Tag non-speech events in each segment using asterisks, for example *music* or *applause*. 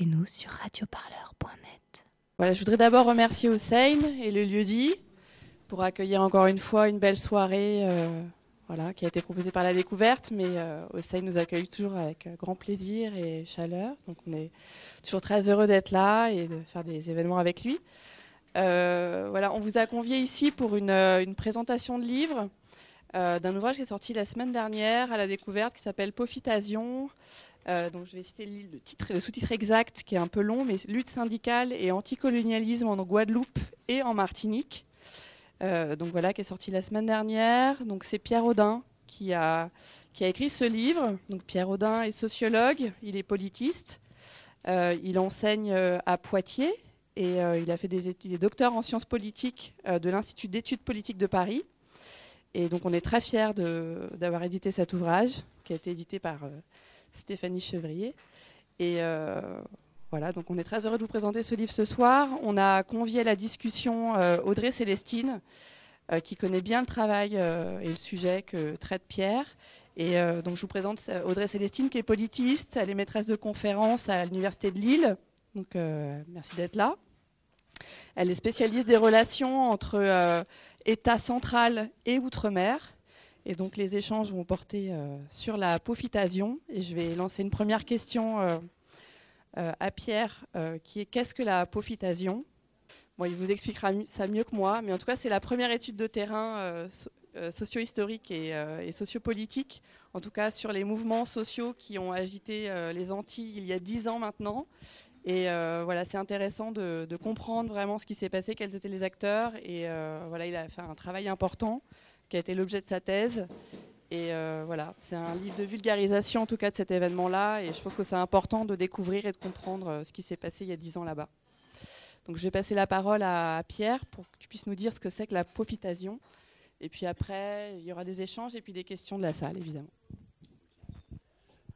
écoutez-nous sur radioparleur.net. Voilà, je voudrais d'abord remercier Hossein et le lieu dit pour accueillir encore une fois une belle soirée euh, voilà, qui a été proposée par la découverte, mais euh, nous accueille toujours avec euh, grand plaisir et chaleur. Donc on est toujours très heureux d'être là et de faire des événements avec lui. Euh, voilà, on vous a convié ici pour une, présentation de livre d'un ouvrage qui est sorti la semaine dernière à la découverte qui s'appelle Pofitasion. Euh, donc je vais citer le, le titre, le sous-titre exact qui est un peu long, mais lutte syndicale et anticolonialisme en Guadeloupe et en Martinique. Euh, donc voilà, qui est sorti la semaine dernière. Donc c'est Pierre Audin qui a, qui a écrit ce livre. Donc Pierre Audin est sociologue, il est politiste, Euh, il enseigne à Poitiers et il a fait des études, il est en sciences politiques de l'Institut d'études politiques de Paris. Et donc on est très fiers d'avoir édité cet ouvrage qui a été édité par Stéphanie Chevrier. Et euh, voilà, donc on est très heureux de vous présenter ce livre ce soir. On a convié à la discussion euh, Audrey Célestine, euh, qui connaît bien le travail et le sujet que traite Pierre. Et donc je vous présente Audrey Célestine, qui est politiste, elle est maîtresse de conférences à l'Université de Lille. Donc merci d'être là. Elle est spécialiste des relations entre État central et Outre-mer. Et donc les échanges vont porter euh, sur la pofitasion. Et je vais lancer une première question euh, euh, à Pierre, qui est qu'est-ce que la pofitasion Bon, il vous expliquera ça mieux que moi, mais en tout cas, c'est la première étude de terrain so- socio-historique et, sociopolitique, en tout cas sur les mouvements sociaux qui ont agité les Antilles il y a dix ans maintenant. Et voilà, c'est intéressant de, de comprendre vraiment ce qui s'est passé, quels étaient les acteurs. Et voilà, il a fait un travail important qui a été l'objet de sa thèse. Et euh, voilà, c'est un livre de vulgarisation en tout cas de cet événement-là. Et je pense que c'est important de découvrir et de comprendre euh, ce qui s'est passé il y a dix ans là-bas. Donc je vais passer la parole à Pierre pour que tu puisses nous dire ce que c'est que la pofitasion. Et puis après, il y aura des échanges et puis des questions de la salle, évidemment.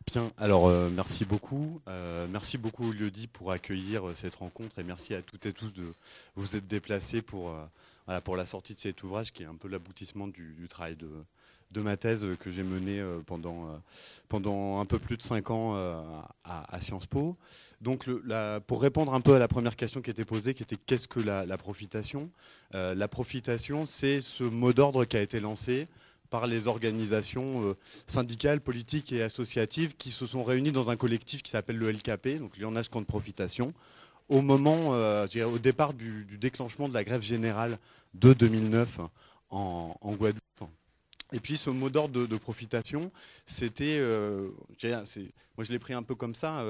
Bien, alors euh, merci beaucoup. Euh, merci beaucoup pour accueillir cette rencontre et merci à toutes et tous de vous être déplacés pour, voilà, pour la sortie de cet ouvrage qui est un peu l'aboutissement du, travail de, ma thèse que j'ai menée euh, pendant, euh, pendant un peu plus de cinq ans euh, à, Sciences Po. Donc pour répondre un peu à la première question qui était posée, qui était qu'est-ce que la, profitation La profitation, c'est ce mot d'ordre qui a été lancé par les organisations syndicales, politiques et associatives qui se sont réunies dans un collectif qui s'appelle le LKP, donc Lyonnage contre profitation, au moment, euh, au départ du, déclenchement de la grève générale de 2009 en, en Guadeloupe. Et puis ce mot d'ordre de, profitation, c'était, euh, moi je l'ai pris un peu comme ça,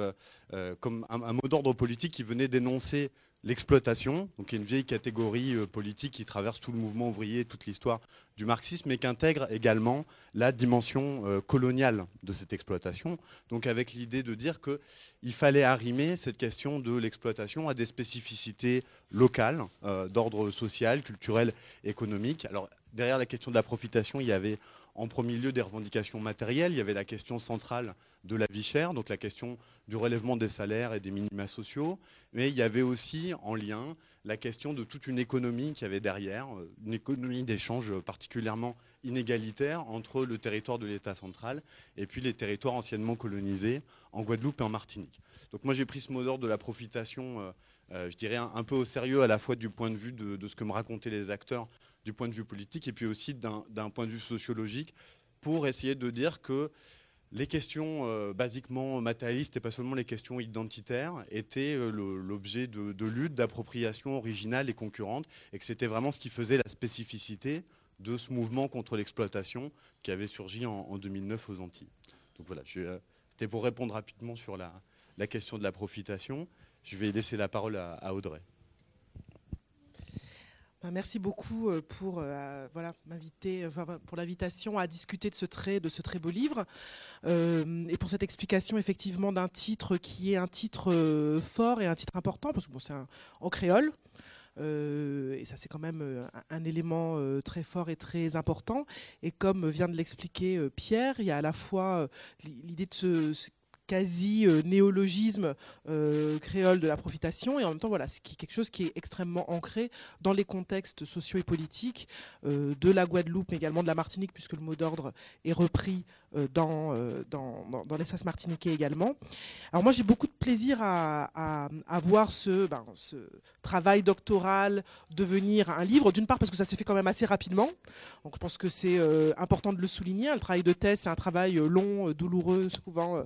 euh, comme un mot d'ordre politique qui venait dénoncer l'exploitation, donc une vieille catégorie euh, politique qui traverse tout le mouvement ouvrier, toute l'histoire du marxisme, mais qui intègre également la dimension euh, coloniale de cette exploitation. Donc avec l'idée de dire qu'il fallait arrimer cette question de l'exploitation à des spécificités locales, euh, d'ordre social, culturel, économique. Alors derrière la question de la profitation, il y avait en premier lieu des revendications matérielles, il y avait la question centrale de la vie chère, donc la question du relèvement des salaires et des minima sociaux, mais il y avait aussi en lien la question de toute une économie qu'il y avait derrière, euh, une économie d'échange particulièrement inégalitaire entre le territoire de l'État central et puis les territoires anciennement colonisés en Guadeloupe et en Martinique. Donc moi j'ai pris ce mot d'ordre de la profitation, euh, euh, je dirais un, peu au sérieux à la fois du point de vue de ce que me racontaient les acteurs du point de vue politique et puis aussi d'un point de vue sociologique pour essayer de dire que les questions euh, basiquement matérialistes et pas seulement les questions identitaires étaient euh, l'objet de, de lutte, d'appropriation originale et concurrente, et que c'était vraiment ce qui faisait la spécificité de ce mouvement contre l'exploitation qui avait surgi en, en 2009 aux Antilles. Donc voilà, c'était pour répondre rapidement sur la, question de la profitation. Je vais laisser la parole à Audrey. Merci beaucoup euh, pour euh, m'inviter, pour l'invitation à discuter de ce très de ce très beau livre Euh, et pour cette explication effectivement d'un titre qui est un titre fort et un titre important parce que bon, c'est en créole. Et ça, c'est quand même un, élément très fort et très important. Et comme vient de l'expliquer Pierre, il y a à la fois euh, l'i- l'idée de se, quasi-néologisme créole de la profitation, et en même temps, voilà, c'est quelque chose qui est extrêmement ancré dans les contextes sociaux et politiques de la Guadeloupe, mais également de la Martinique, puisque le mot d'ordre est repris dans, dans, l'espace martiniquais également. Alors moi, j'ai beaucoup de plaisir à, à, voir ce, ben, ce travail doctoral devenir un livre, d'une part parce que ça s'est fait quand même assez rapidement, donc je pense que c'est important de le souligner, le travail de thèse, c'est un travail long, douloureux, souvent.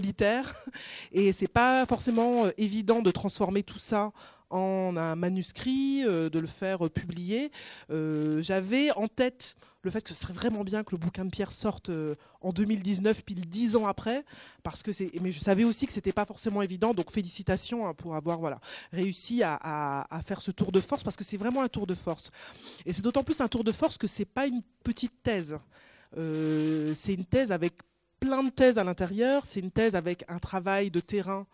*laughs* Et c'est pas forcément euh, évident de transformer tout ça en un manuscrit, euh, de le faire euh, publier. J'avais en tête le fait que ce serait vraiment bien que le bouquin de Pierre sorte en 2019, pile dix ans après, parce que. Mais je savais aussi que c'était pas forcément évident, donc félicitations hein, pour avoir voilà réussi à, à, faire ce tour de force, parce que c'est vraiment un tour de force. Et c'est d'autant plus un tour de force que c'est pas une petite thèse. c'est une thèse avec plein de thèses à l'intérieur. C'est une thèse avec un travail de terrain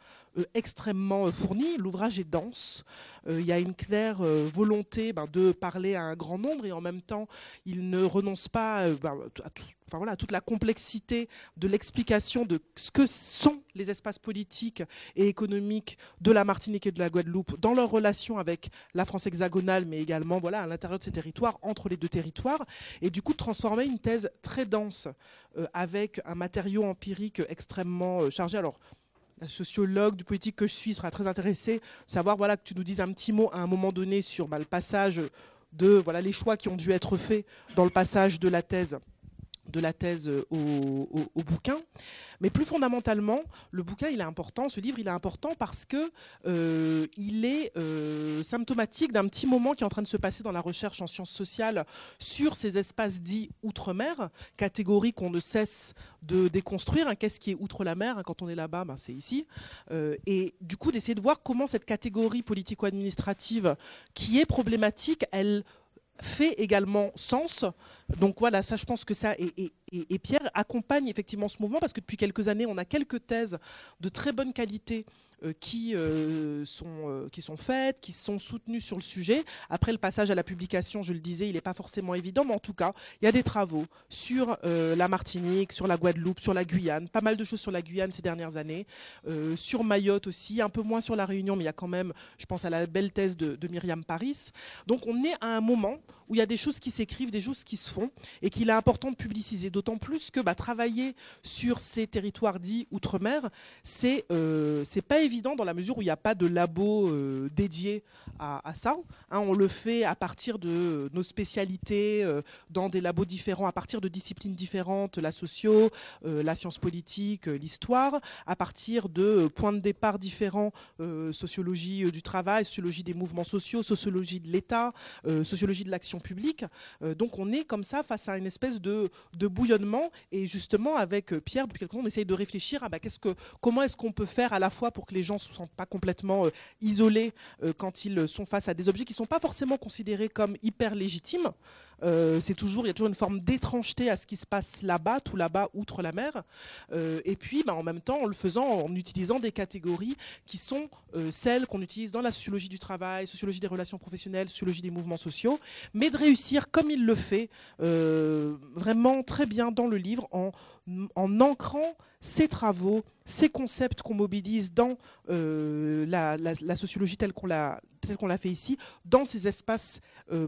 extrêmement euh, fourni. L'ouvrage est dense. Euh, il y a une claire volonté ben, de parler à un grand nombre et en même temps, il ne renonce pas ben, à tout voilà, toute la complexité de l'explication de ce que sont les espaces politiques et économiques de la Martinique et de la Guadeloupe dans leur relation avec la France hexagonale, mais également voilà, à l'intérieur de ces territoires, entre les deux territoires, et du coup transformer une thèse très dense euh, avec un matériau empirique extrêmement euh, chargé. Alors, la sociologue du politique que je suis sera très intéressée de savoir voilà, que tu nous dises un petit mot à un moment donné sur bah, le passage de voilà, les choix qui ont dû être faits dans le passage de la thèse de la thèse au, bouquin. Mais plus fondamentalement, le bouquin, il est important, ce livre, il est important parce que euh, il est euh, symptomatique d'un petit moment qui est en train de se passer dans la recherche en sciences sociales sur ces espaces dits outre-mer, catégorie qu'on ne cesse de déconstruire. Hein, qu'est-ce qui est outre la mer hein, Quand on est là-bas, ben, c'est ici. Euh, et du coup, d'essayer de voir comment cette catégorie politico-administrative qui est problématique, elle fait également sens. Donc voilà, ça je pense que ça, et, Pierre accompagne effectivement ce mouvement parce que depuis quelques années, on a quelques thèses de très bonne qualité qui, euh, sont, euh, qui sont faites, qui sont soutenues sur le sujet. Après le passage à la publication, je le disais, il n'est pas forcément évident, mais en tout cas, il y a des travaux sur la Martinique, sur la Guadeloupe, sur la Guyane, pas mal de choses sur la Guyane ces dernières années, sur Mayotte aussi, un peu moins sur la Réunion, mais il y a quand même, je pense à la belle thèse de, de Myriam Paris. Donc on est à un moment où il y a des choses qui s'écrivent, des choses qui se font, et qu'il est important de publiciser. D'autant plus que bah, travailler sur ces territoires dits outre-mer, c'est euh, c'est pas évident dans la mesure où il n'y a pas de labo euh, dédié à, ça. Hein. on le fait à partir de nos spécialités, euh, dans des labos différents, à partir de disciplines différentes, la socio, euh, la science politique, l'histoire, à partir de points de départ différents, sociologie du travail, sociologie des mouvements sociaux, sociologie de l'État, sociologie de l'action publique. donc on est comme ça face à une espèce de, bouillonnement. Et justement, avec Pierre, depuis on essaye de réfléchir à bah, qu'est-ce que, comment est-ce qu'on peut faire à la fois pour que les gens ne se sentent pas complètement isolés quand ils sont face à des objets qui ne sont pas forcément considérés comme hyper légitimes. Euh, c'est toujours, il y a toujours une forme d'étrangeté à ce qui se passe là-bas, tout là-bas, outre la mer. Euh, et puis, bah, en même temps, en le faisant, en utilisant des catégories qui sont euh, celles qu'on utilise dans la sociologie du travail, sociologie des relations professionnelles, sociologie des mouvements sociaux, mais de réussir, comme il le fait, vraiment très bien dans le livre, en, en ancrant ces travaux, ces concepts qu'on mobilise dans la, la, sociologie telle qu'on l'a qu'on l'a fait ici, dans ces espaces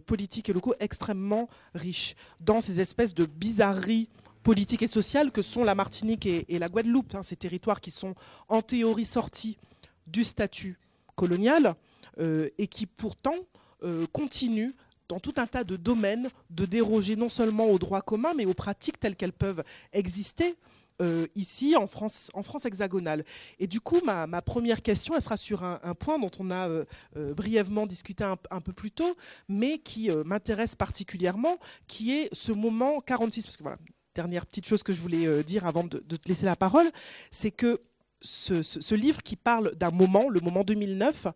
politiques et locaux extrêmement riche dans ces espèces de bizarreries politiques et sociales que sont la Martinique et, la Guadeloupe, hein, ces territoires qui sont en théorie sortis du statut colonial euh, et qui pourtant euh, continuent dans tout un tas de domaines de déroger non seulement aux droits communs mais aux pratiques telles qu'elles peuvent exister euh, ici en France, en France hexagonale. Et du coup, ma, première question, elle sera sur un, point dont on a euh, euh, brièvement discuté un, peu plus tôt, mais qui m'intéresse particulièrement, qui est ce moment 46. Parce que voilà, dernière petite chose que je voulais dire avant de, te laisser la parole, c'est que ce, livre qui parle d'un moment, le moment 2009,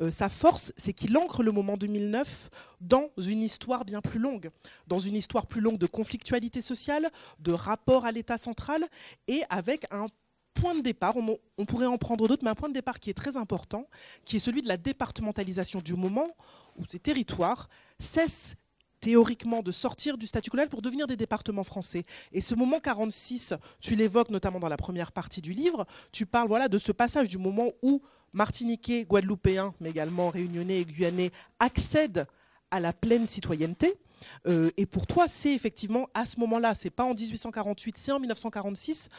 euh, sa force, c'est qu'il ancre le moment 2009 dans une histoire bien plus longue, dans une histoire plus longue de conflictualité sociale, de rapport à l'État central, et avec un point de départ, on, pourrait en prendre d'autres, mais un point de départ qui est très important, qui est celui de la départementalisation du moment où ces territoires cessent théoriquement de sortir du statut colonial pour devenir des départements français. Et ce moment 46, tu l'évoques notamment dans la première partie du livre, tu parles voilà, de ce passage du moment où Martiniquais, Guadeloupéens, mais également Réunionnais et Guyanais accèdent à la pleine citoyenneté. Euh, et pour toi, c'est effectivement à ce moment-là, c'est pas en 1848, c'est en 1946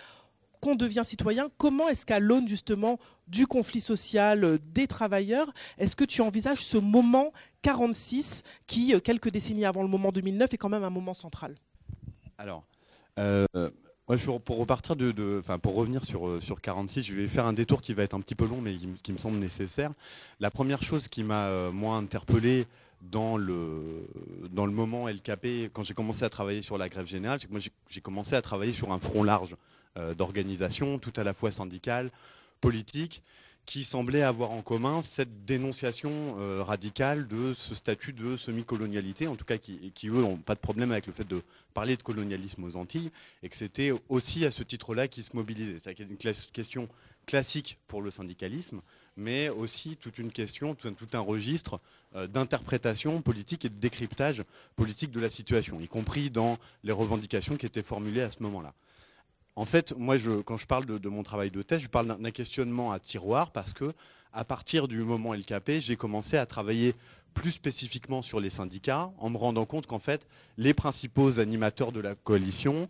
qu'on devient citoyen. Comment est-ce qu'à l'aune justement du conflit social euh, des travailleurs, est-ce que tu envisages ce moment 46 qui, euh, quelques décennies avant le moment 2009, est quand même un moment central? Alors, pour repartir de, pour revenir sur, sur 46, je vais faire un détour qui va être un petit peu long, mais qui, me semble nécessaire. La première chose qui m'a moi interpellé dans le, dans le moment LKP, quand j'ai commencé à travailler sur la grève générale, c'est que moi j'ai commencé à travailler sur un front large euh, d'organisation, tout à la fois syndicale, politique, qui semblait avoir en commun cette dénonciation euh, radicale de ce statut de semi-colonialité, en tout cas qui, qui eux n'ont pas de problème avec le fait de parler de colonialisme aux Antilles, et que c'était aussi à ce titre-là qu'ils se mobilisaient. C'est une question classique pour le syndicalisme, mais aussi toute une question, tout un, registre euh, d'interprétation politique et de décryptage politique de la situation, y compris dans les revendications qui étaient formulées à ce moment-là. En fait, moi, quand je parle de, mon travail de thèse, je parle d'un questionnement à tiroir parce que, à partir du moment LKP, j'ai commencé à travailler plus spécifiquement sur les syndicats, en me rendant compte qu'en fait, les principaux animateurs de la coalition,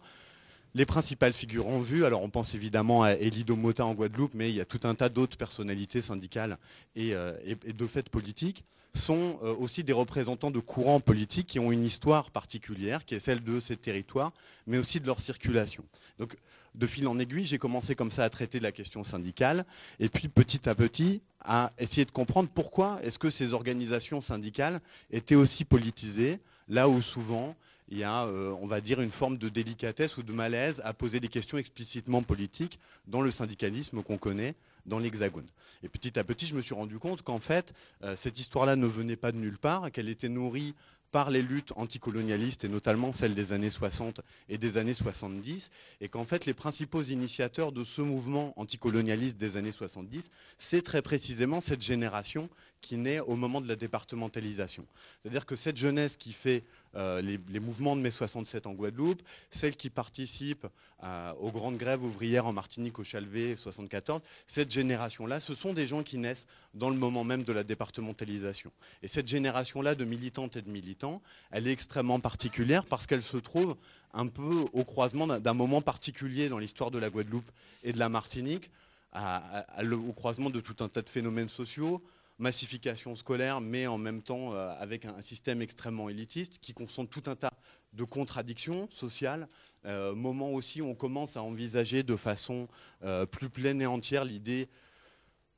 les principales figures en vue, alors on pense évidemment à Elido Mota en Guadeloupe, mais il y a tout un tas d'autres personnalités syndicales et, euh, de fait politiques, sont euh, aussi des représentants de courants politiques qui ont une histoire particulière, qui est celle de ces territoires, mais aussi de leur circulation. Donc de fil en aiguille, j'ai commencé comme ça à traiter de la question syndicale, et puis petit à petit à essayer de comprendre pourquoi est-ce que ces organisations syndicales étaient aussi politisées, là où souvent il y a, euh, on va dire, une forme de délicatesse ou de malaise à poser des questions explicitement politiques dans le syndicalisme qu'on connaît dans l'Hexagone. Et petit à petit, je me suis rendu compte qu'en fait, euh, cette histoire-là ne venait pas de nulle part, qu'elle était nourrie par les luttes anticolonialistes et notamment celles des années 60 et des années 70, et qu'en fait les principaux initiateurs de ce mouvement anticolonialiste des années 70, c'est très précisément cette génération qui naît au moment de la départementalisation. C'est-à-dire que cette jeunesse qui fait euh, les, mouvements de mai 67 en Guadeloupe, celle qui participe euh, aux grandes grèves ouvrières en Martinique, au Chalvet 74, cette génération-là, ce sont des gens qui naissent dans le moment même de la départementalisation. Et cette génération-là de militantes et de militants, elle est extrêmement particulière parce qu'elle se trouve un peu au croisement d'un moment particulier dans l'histoire de la Guadeloupe et de la Martinique, au croisement de tout un tas de phénomènes sociaux, massification scolaire, mais en même temps euh, avec un, système extrêmement élitiste qui concentre tout un tas de contradictions sociales. Euh, moment aussi où on commence à envisager de façon euh, plus pleine et entière l'idée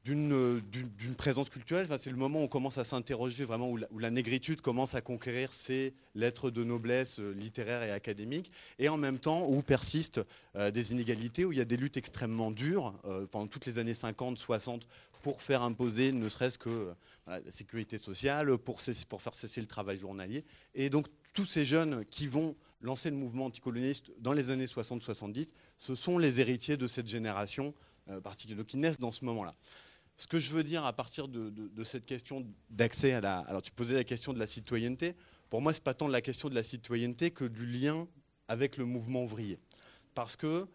d'une présence culturelle. Enfin, c'est le moment où on commence à s'interroger vraiment, où la, négritude commence à conquérir ses lettres de noblesse littéraires et académiques, et en même temps où persistent des inégalités, où il y a des luttes extrêmement dures pendant toutes les années 50, 60 pour faire imposer ne serait-ce que la sécurité sociale, pour, faire cesser le travail journalier. Et donc tous ces jeunes qui vont lancer le mouvement anticolonialiste dans les années 60-70, ce sont les héritiers de cette génération euh, particulière, qui naissent dans ce moment-là. Ce que je veux dire à partir de, cette question d'accès à la... Alors tu posais la question de la citoyenneté. Pour moi, ce n'est pas tant la question de la citoyenneté que du lien avec le mouvement ouvrier. Parce que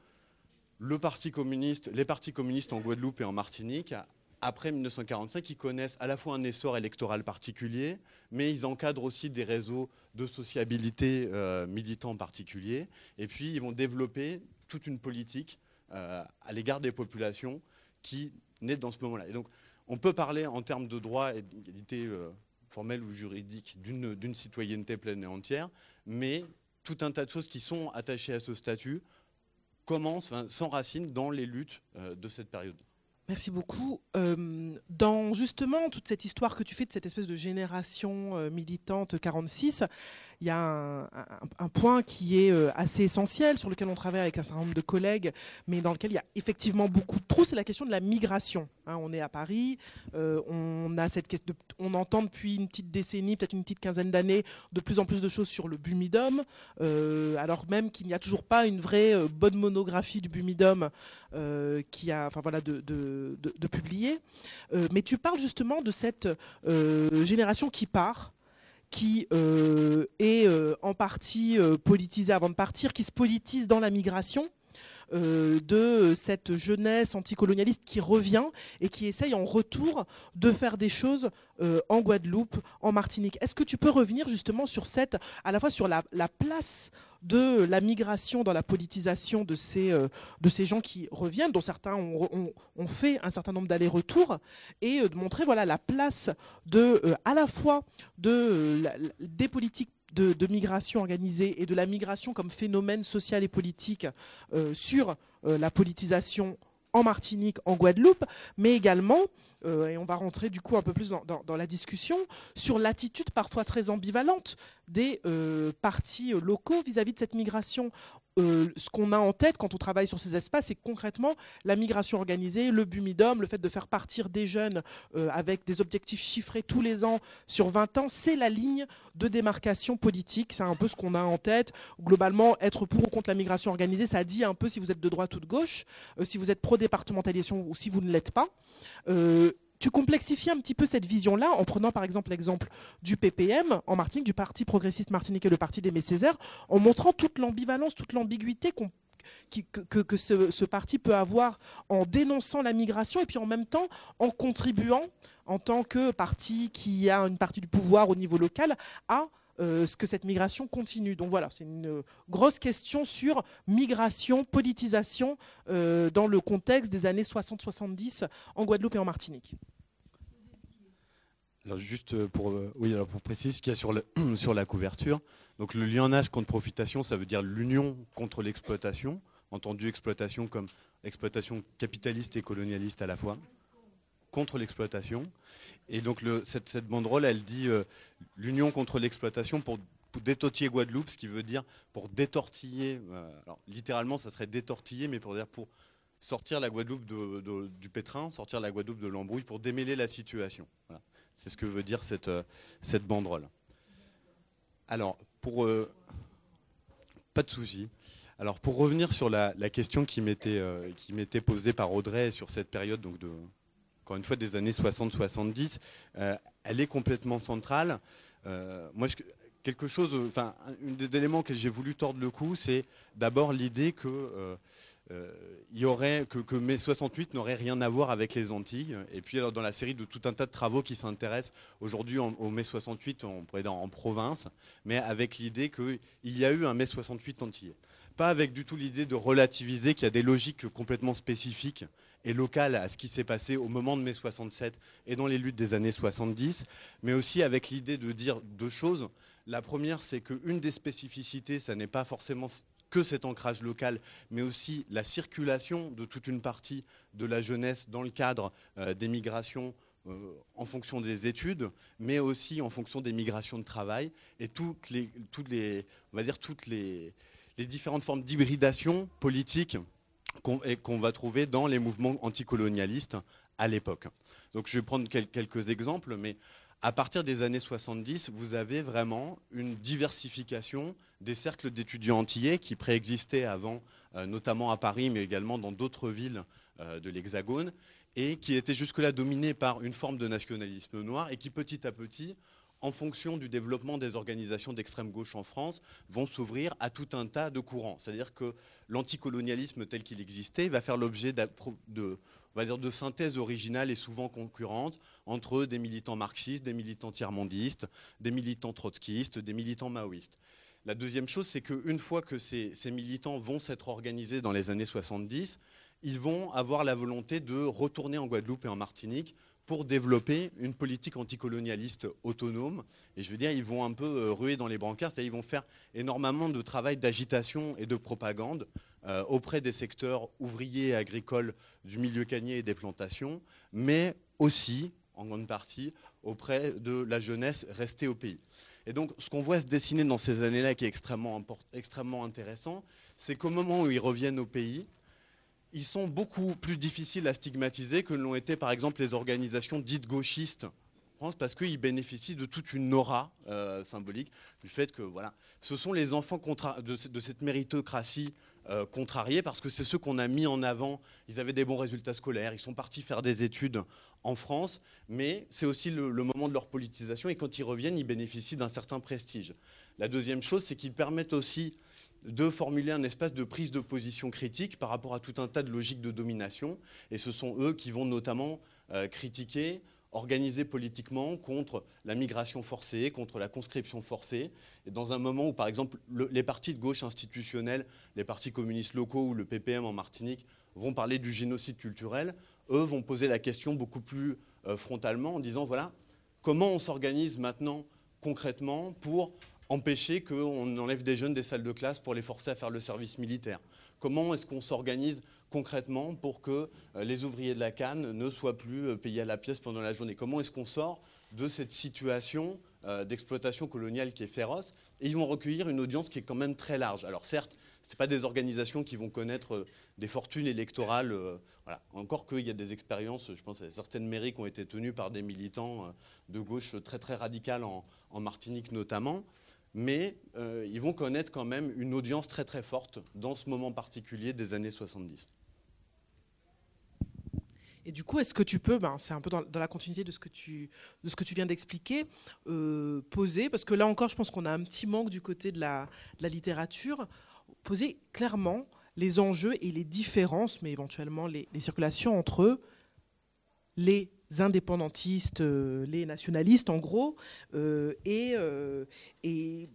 le Parti communiste, les partis communistes en Guadeloupe et en Martinique après 1945, ils connaissent à la fois un essor électoral particulier, mais ils encadrent aussi des réseaux de sociabilité euh, militants particuliers. Et puis, ils vont développer toute une politique euh, à l'égard des populations qui naît dans ce moment-là. Et donc, on peut parler en termes de droit et d'égalité euh, formelle ou juridique d'une citoyenneté pleine et entière, mais tout un tas de choses qui sont attachées à ce statut commencent, s'enracinent dans les luttes de cette période. Merci beaucoup. Euh, dans justement toute cette histoire que tu fais de cette espèce de génération euh, militante 46, il y a un, point qui est euh, assez essentiel, sur lequel on travaille avec un certain nombre de collègues, mais dans lequel il y a effectivement beaucoup de trous, c'est la question de la migration. Hein. on est à Paris, euh, on, entend depuis une petite décennie, peut-être une petite quinzaine d'années, de plus en plus de choses sur le bumidum, euh, alors même qu'il n'y a toujours pas une vraie bonne monographie du bumidum qui a, voilà, de publier. mais tu parles justement de cette génération qui part qui est en partie politisé avant de partir, qui se politise dans la migration. Euh, de cette jeunesse anticolonialiste qui revient et qui essaye en retour de faire des choses euh, en Guadeloupe, en Martinique. Est-ce que tu peux revenir justement sur cette, à la fois sur la, place de la migration dans la politisation de ces, euh, de ces gens qui reviennent, dont certains ont, fait un certain nombre d'allers-retours, et de montrer voilà, la place de, à la fois de, des politiques de, migration organisée et de la migration comme phénomène social et politique euh, sur euh, la politisation en Martinique, en Guadeloupe, mais également, euh, et on va rentrer du coup un peu plus dans, la discussion, sur l'attitude parfois très ambivalente des partis locaux vis à -vis de cette migration. Euh, ce qu'on a en tête quand on travaille sur ces espaces, c'est concrètement la migration organisée, le bumidum, le fait de faire partir des jeunes euh, avec des objectifs chiffrés tous les ans sur 20 ans, c'est la ligne de démarcation politique. C'est un peu ce qu'on a en tête. Globalement, être pour ou contre la migration organisée, ça dit un peu si vous êtes de droite ou de gauche, euh, si vous êtes pro-départementalisation ou si vous ne l'êtes pas tu complexifies un petit peu cette vision-là en prenant par exemple l'exemple du PPM en Martinique, du Parti progressiste martiniquais, le Parti d'Aimé Césaire, en montrant toute l'ambivalence, toute l'ambiguïté que, ce, parti peut avoir en dénonçant la migration et puis en même temps en contribuant en tant que parti qui a une partie du pouvoir au niveau local à euh, ce que cette migration continue. Donc voilà, c'est une grosse question sur migration, politisation euh, dans le contexte des années 60-70 en Guadeloupe et en Martinique. Alors juste euh, pour, oui, alors pour préciser ce qu'il y a sur, *clears throat* sur la couverture. Donc le lionnage contre profitation, ça veut dire l'union contre l'exploitation, entendu exploitation comme exploitation capitaliste et colonialiste à la fois contre l'exploitation. Et donc cette, banderole, elle dit euh, l'union contre l'exploitation pour, détortiller Guadeloupe, ce qui veut dire pour détortiller, euh, alors littéralement ça serait détortiller, mais pour dire pour sortir la Guadeloupe du pétrin, sortir la Guadeloupe de l'embrouille, pour démêler la situation. C'est ce que veut dire cette, euh, cette banderole. Alors, pour... pas de souci. Alors, pour revenir sur la, question qui m'était posée par Audrey sur cette période donc de, encore une fois des années 60-70, euh, elle est complètement centrale. Euh, moi, quelque chose, enfin, un des éléments que j'ai voulu tordre le cou, c'est d'abord l'idée que euh, il y aurait que, que mai 68 n'aurait rien à voir avec les Antilles. Et puis alors, dans la série de tout un tas de travaux qui s'intéressent aujourd'hui au mai 68, on pourrait dire en province, mais avec l'idée qu'il y a eu un mai 68 antillais. Pas avec du tout l'idée de relativiser qu'il y a des logiques complètement spécifiques et locales à ce qui s'est passé au moment de mai 67 et dans les luttes des années 70, mais aussi avec l'idée de dire deux choses. La première, c'est qu'une des spécificités, ça n'est pas forcément que cet ancrage local, mais aussi la circulation de toute une partie de la jeunesse dans le cadre euh, des migrations euh, en fonction des études, mais aussi en fonction des migrations de travail et toutes les, toutes les, on va dire toutes les, les différentes formes d'hybridation politique qu'on va trouver dans les mouvements anticolonialistes à l'époque. Donc je vais prendre quelques exemples, mais à partir des années 70, vous avez vraiment une diversification des cercles d'étudiants antillais qui préexistaient avant, euh, notamment à Paris, mais également dans d'autres villes euh, de l'Hexagone, et qui étaient jusque-là dominés par une forme de nationalisme noir, et qui petit à petit en fonction du développement des organisations d'extrême gauche en France, vont s'ouvrir à tout un tas de courants. C'est-à-dire que l'anticolonialisme tel qu'il existait va faire l'objet de, de synthèses originales et souvent concurrentes entre des militants marxistes, des militants tiers-mondistes, des militants trotskistes, des militants maoïstes. La deuxième chose, c'est qu'une fois que ces, ces militants vont s'être organisés dans les années 70, ils vont avoir la volonté de retourner en Guadeloupe et en Martinique pour développer une politique anticolonialiste autonome. Et je veux dire, ils vont un peu euh, ruer dans les brancards, c'est-à-dire ils vont faire énormément de travail d'agitation et de propagande euh, auprès des secteurs ouvriers et agricoles du milieu canier et des plantations, mais aussi, en grande partie, auprès de la jeunesse restée au pays. Et donc, ce qu'on voit se dessiner dans ces années-là, qui est extrêmement, extrêmement intéressant, c'est qu'au moment où ils reviennent au pays, ils sont beaucoup plus difficiles à stigmatiser que l'ont été par exemple les organisations dites gauchistes parce qu'ils bénéficient de toute une aura euh, symbolique du fait que voilà, ce sont les enfants de, cette méritocratie euh, contrariés parce que c'est ceux qu'on a mis en avant. Ils avaient des bons résultats scolaires, ils sont partis faire des études en France, mais c'est aussi le, moment de leur politisation et quand ils reviennent, ils bénéficient d'un certain prestige. La deuxième chose, c'est qu'ils permettent aussi de formuler un espace de prise de position critique par rapport à tout un tas de logiques de domination. Et ce sont eux qui vont notamment euh, critiquer, organiser politiquement contre la migration forcée, contre la conscription forcée. Et dans un moment où, par exemple, les partis de gauche institutionnels, les partis communistes locaux ou le PPM en Martinique vont parler du génocide culturel, eux vont poser la question beaucoup plus euh, frontalement en disant, voilà, comment on s'organise maintenant concrètement pour empêcher qu'on enlève des jeunes des salles de classe pour les forcer à faire le service militaire? Comment est-ce qu'on s'organise concrètement pour que euh, les ouvriers de la Canne ne soient plus euh, payés à la pièce pendant la journée Comment est-ce qu'on sort de cette situation euh, d'exploitation coloniale qui est féroce ils vont recueillir une audience qui est quand même très large. Alors certes, ce pas des organisations qui vont connaître des fortunes électorales. voilà. Encore qu'il y a des expériences, je pense à certaines mairies qui ont été tenues par des militants de gauche très très radicales en Martinique notamment mais ils vont connaître quand même une audience très très forte dans ce moment particulier des années 70. Et du coup, est-ce que tu peux, ben, c'est un peu dans, la continuité de ce que tu, de ce que tu viens d'expliquer, euh, poser, parce que là encore, je pense qu'on a un petit manque du côté de la, de la littérature, poser clairement les enjeux et les différences, mais éventuellement les, circulations entre les indépendantistes, euh, les nationalistes en gros, euh, et, et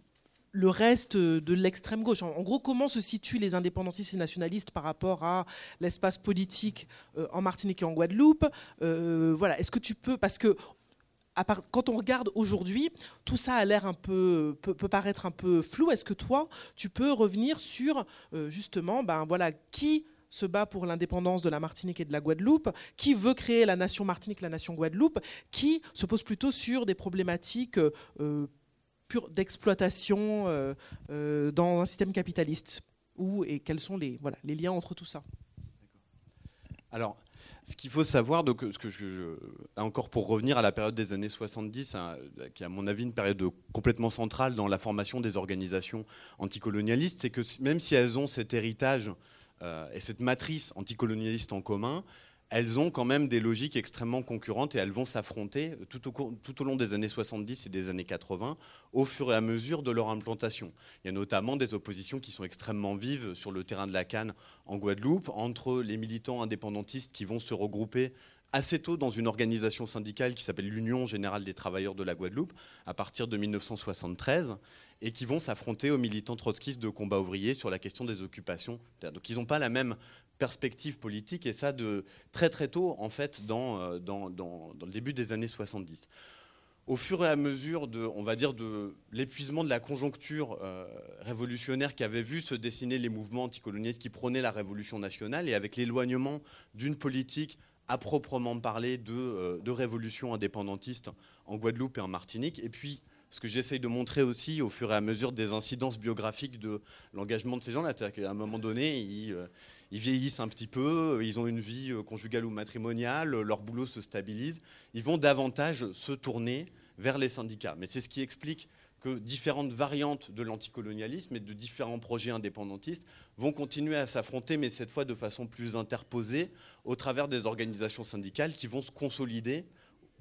le reste de l'extrême gauche. En, gros, comment se situent les indépendantistes et nationalistes par rapport à l'espace politique en Martinique et en Guadeloupe Voilà, est-ce que tu peux, parce que quand on regarde aujourd'hui, tout ça a l'air un peu, peut, paraître un peu flou. Est-ce que toi, tu peux revenir sur justement, ben voilà, qui se bat pour l'indépendance de la Martinique et de la Guadeloupe, qui veut créer la nation Martinique, la nation Guadeloupe, qui se pose plutôt sur des problématiques euh, d'exploitation euh, euh, dans un système capitaliste. Où et quels sont les, voilà, les liens entre tout ça Alors, ce qu'il faut savoir, donc, ce que encore pour revenir à la période des années 70, hein, qui est à mon avis une période complètement centrale dans la formation des organisations anticolonialistes, c'est que même si elles ont cet héritage euh, et cette matrice anticolonialiste en commun, elles ont quand même des logiques extrêmement concurrentes et elles vont s'affronter tout au, long des années 70 et des années 80 au fur et à mesure de leur implantation. Il y a notamment des oppositions qui sont extrêmement vives sur le terrain de la Canne en Guadeloupe entre les militants indépendantistes qui vont se regrouper assez tôt dans une organisation syndicale qui s'appelle l'Union générale des travailleurs de la Guadeloupe à partir de 1973 et qui vont s'affronter aux militants trotskistes de combat ouvrier sur la question des occupations. Donc ils n'ont pas la même perspective politique et ça de très très tôt en fait dans, euh, dans, dans, le début des années 70 au fur et à mesure de, on va dire, de l'épuisement de la conjoncture euh, révolutionnaire qui avait vu se dessiner les mouvements anticolonialistes qui prônaient la révolution nationale et avec l'éloignement d'une politique à proprement parler de, euh, de, révolution indépendantiste en Guadeloupe et en Martinique, et puis ce que j'essaye de montrer aussi au fur et à mesure des incidences biographiques de l'engagement de ces gens-là. C'est-à-dire qu'à un moment donné, ils, ils, vieillissent un petit peu, ils ont une vie euh, conjugale ou matrimoniale, leur boulot se stabilise, ils vont davantage se tourner vers les syndicats. Mais c'est ce qui explique que différentes variantes de l'anticolonialisme et de différents projets indépendantistes vont continuer à s'affronter, mais cette fois de façon plus interposée, au travers des organisations syndicales qui vont se consolider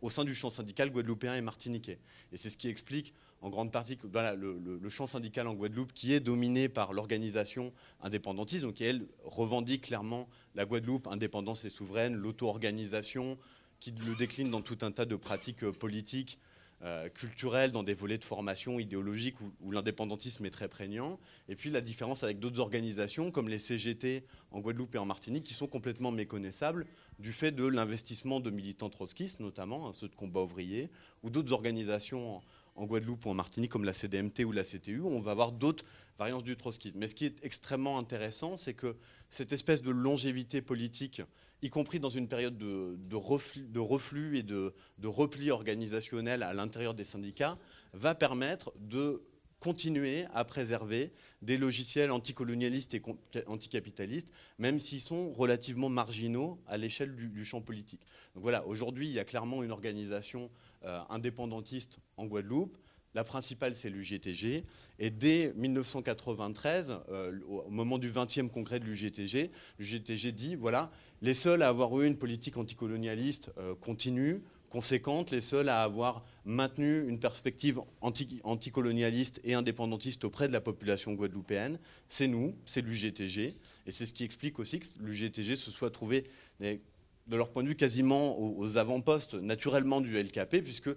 au sein du champ syndical guadeloupéen et martiniquais. Et c'est ce qui explique en grande partie le, champ syndical en Guadeloupe qui est dominé par l'organisation indépendantiste, donc qui elle revendique clairement la Guadeloupe indépendance et souveraine, l'auto-organisation, qui le décline dans tout un tas de pratiques euh, politiques, euh, culturelles, dans des volets de formation idéologique où, l'indépendantisme est très prégnant. Et puis la différence avec d'autres organisations comme les CGT en Guadeloupe et en Martinique qui sont complètement méconnaissables du fait de l'investissement de militants trotskistes, notamment hein, ceux de combat ouvrier, ou d'autres organisations Guadeloupe ou en Martinique, comme la CDMT ou la CTU, on va avoir d'autres variantes du trotskisme. Mais ce qui est extrêmement intéressant, c'est que cette espèce de longévité politique, y compris dans une période de, reflux, et de repli organisationnel à l'intérieur des syndicats, va permettre de continuer à préserver des logiciels anticolonialistes et anticapitalistes, même s'ils sont relativement marginaux à l'échelle du, champ politique. Donc voilà, aujourd'hui, il y a clairement une organisation euh, indépendantiste en Guadeloupe. La principale, c'est l'UGTG. Et dès 1993, au moment du 20e congrès de l'UGTG, l'UGTG dit, voilà, les seuls à avoir eu une politique anticolonialiste continue, conséquente, les seuls à avoir maintenu une perspective anticolonialiste et indépendantiste auprès de la population guadeloupéenne, c'est nous, c'est l'UGTG. Et c'est ce qui explique aussi que l'UGTG se soit trouvé, de leur point de vue, quasiment aux avant-postes naturellement du LKP, puisque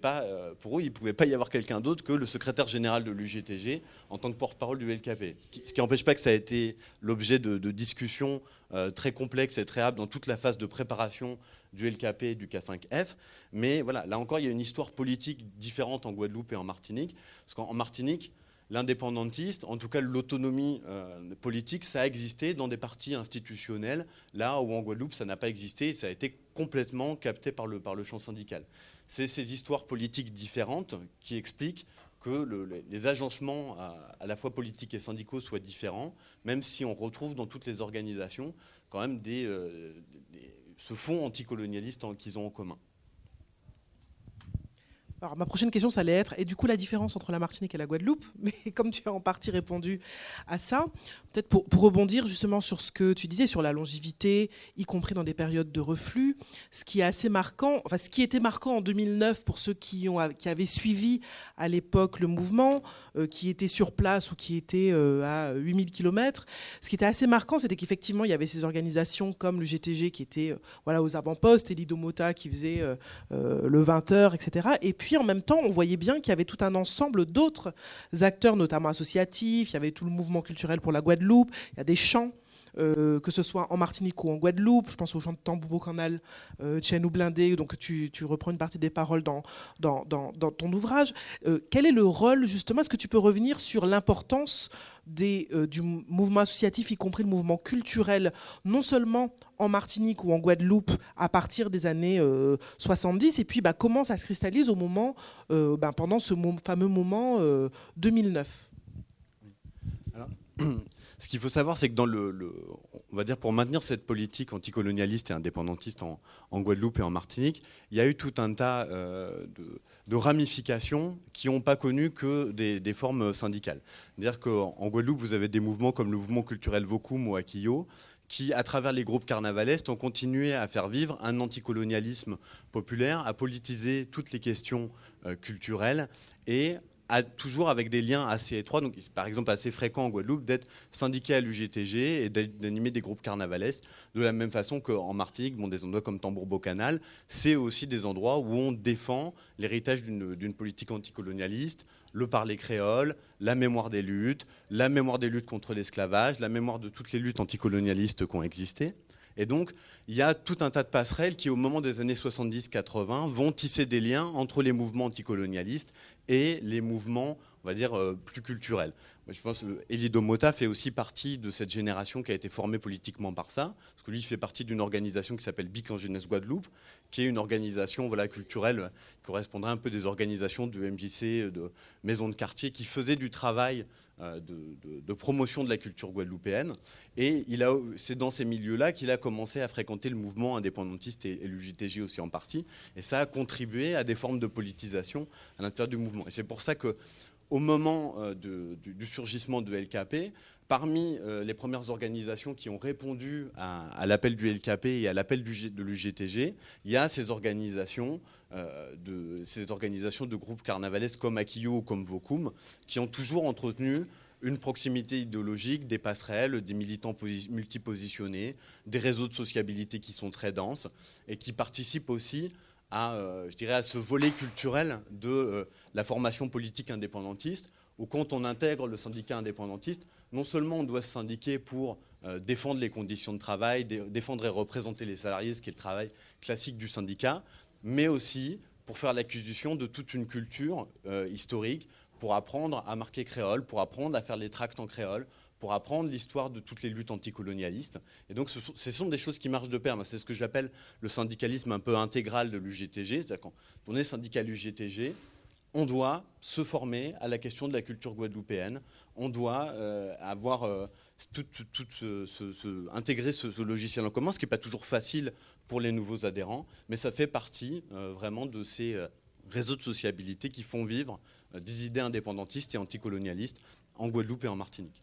pas, euh, pour eux, il ne pouvait pas y avoir quelqu'un d'autre que le secrétaire général de l'UGTG en tant que porte-parole du LKP. Ce qui n'empêche pas que ça a été l'objet de, discussions euh, très complexes et très âpres dans toute la phase de préparation du LKP et du K5F. Mais voilà, là encore, il y a une histoire politique différente en Guadeloupe et en Martinique. Parce qu'en Martinique, l'indépendantiste, en tout cas l'autonomie euh, politique, ça a existé dans des partis institutionnels, là où en Guadeloupe, ça n'a pas existé, ça a été complètement capté par le, par le champ syndical. C'est ces histoires politiques différentes qui expliquent que les agencements à, la fois politiques et syndicaux soient différents, même si on retrouve dans toutes les organisations quand même des, euh, ce fond anticolonialiste qu'ils ont en commun. Ma prochaine question, ça allait être, et du coup, la différence entre la Martinique et la Guadeloupe, *laughs* mais comme tu as en partie répondu à ça, peut-être pour, rebondir justement sur ce que tu disais sur la longévité, y compris dans des périodes de reflux, ce qui est assez marquant, enfin, ce qui était marquant en 2009 pour ceux qui, ont, qui avaient suivi à l'époque le mouvement, euh, qui étaient sur place ou qui étaient euh, à 8000 km, ce qui était assez marquant, c'était qu'effectivement, il y avait ces organisations comme le GTG qui était euh, voilà, aux avant-postes, et l'IDOMOTA qui faisait le 20h, etc. Et puis en même temps, on voyait bien qu'il y avait tout un ensemble d'autres acteurs, notamment associatifs. Il y avait tout le mouvement culturel pour la Guadeloupe. Il y a des chants. Euh, que ce soit en Martinique ou en Guadeloupe. Je pense au chant de Tambour Canal, euh, Blindé, donc tu, reprends une partie des paroles dans, ton ouvrage. Euh, quel est le rôle, justement Est-ce que tu peux revenir sur l'importance euh, du mouvement associatif, y compris le mouvement culturel, non seulement en Martinique ou en Guadeloupe à partir des années 70, et puis bah, comment ça se cristallise au moment, bah, pendant ce fameux moment 2009 Alors, Ce qu'il faut savoir, c'est que dans le, on va dire pour maintenir cette politique anticolonialiste et indépendantiste en, Guadeloupe et en Martinique, il y a eu tout un tas euh, de, ramifications qui n'ont pas connu que des, formes syndicales. C'est-à-dire qu'en Guadeloupe, vous avez des mouvements comme le mouvement culturel Vokum ou Akio, qui, à travers les groupes carnavalesques, ont continué à faire vivre un anticolonialisme populaire, à politiser toutes les questions euh, culturelles et toujours avec des liens assez étroits. Donc, par exemple, assez fréquent en Guadeloupe d'être syndiqué à l'UGTG et d'animer des groupes carnavalesques. De la même façon qu'en Martinique, bon, des endroits comme Tambour-Bocanal, c'est aussi des endroits où on défend l'héritage d'une politique anticolonialiste, le parler créole, la mémoire des luttes, la mémoire des luttes contre l'esclavage, la mémoire de toutes les luttes anticolonialistes qui ont existé. Et donc, il y a tout un tas de passerelles qui, au moment des années 70-80, vont tisser des liens entre les mouvements anticolonialistes et les mouvements, on va dire, euh, plus culturels. je pense que Elie Domota fait aussi partie de cette génération qui a été formée politiquement par ça, parce que lui, il fait partie d'une organisation qui s'appelle BIC en Jeunesse Guadeloupe, qui est une organisation voilà, culturelle qui correspondrait un peu des organisations de MJC, de maisons de quartier, qui faisaient du travail euh, de, promotion de la culture guadeloupéenne. Et c'est dans ces milieux-là qu'il a commencé à fréquenter le mouvement indépendantiste et, l'UJTJ aussi en partie. Et ça a contribué à des formes de politisation à l'intérieur du mouvement. Et c'est pour ça que au moment euh, du, surgissement de LKP, parmi euh, les premières organisations qui ont répondu à, l'appel du LKP et à l'appel de l'UGTG, il y a ces organisations euh, de ces organisations de groupes carnavalesques comme Akio ou comme Vokum, qui ont toujours entretenu une proximité idéologique, des passerelles, des militants multipositionnés, des réseaux de sociabilité qui sont très denses et qui participent aussi à, euh, je dirais, à ce volet culturel de la formation politique indépendantiste, où quand on intègre le syndicat indépendantiste, non seulement on doit se syndiquer pour défendre les conditions de travail, défendre et représenter les salariés, ce qui est le travail classique du syndicat, mais aussi pour faire l'acquisition de toute une culture euh, historique, pour apprendre à marquer créole, pour apprendre à faire les tracts en créole, pour apprendre l'histoire de toutes les luttes anticolonialistes. Et donc, ce sont, des choses qui marchent de pair. C'est ce que j'appelle le syndicalisme un peu intégral de l'UGTG. C'est-à-dire quand on est syndical UGTG, on doit se former à la question de la culture guadeloupéenne. On doit euh, avoir euh, tout, intégrer ce, logiciel en commun, ce qui n'est pas toujours facile pour les nouveaux adhérents, mais ça fait partie euh, vraiment de ces, réseaux de sociabilité qui font vivre des idées indépendantistes et anticolonialistes en Guadeloupe et en Martinique.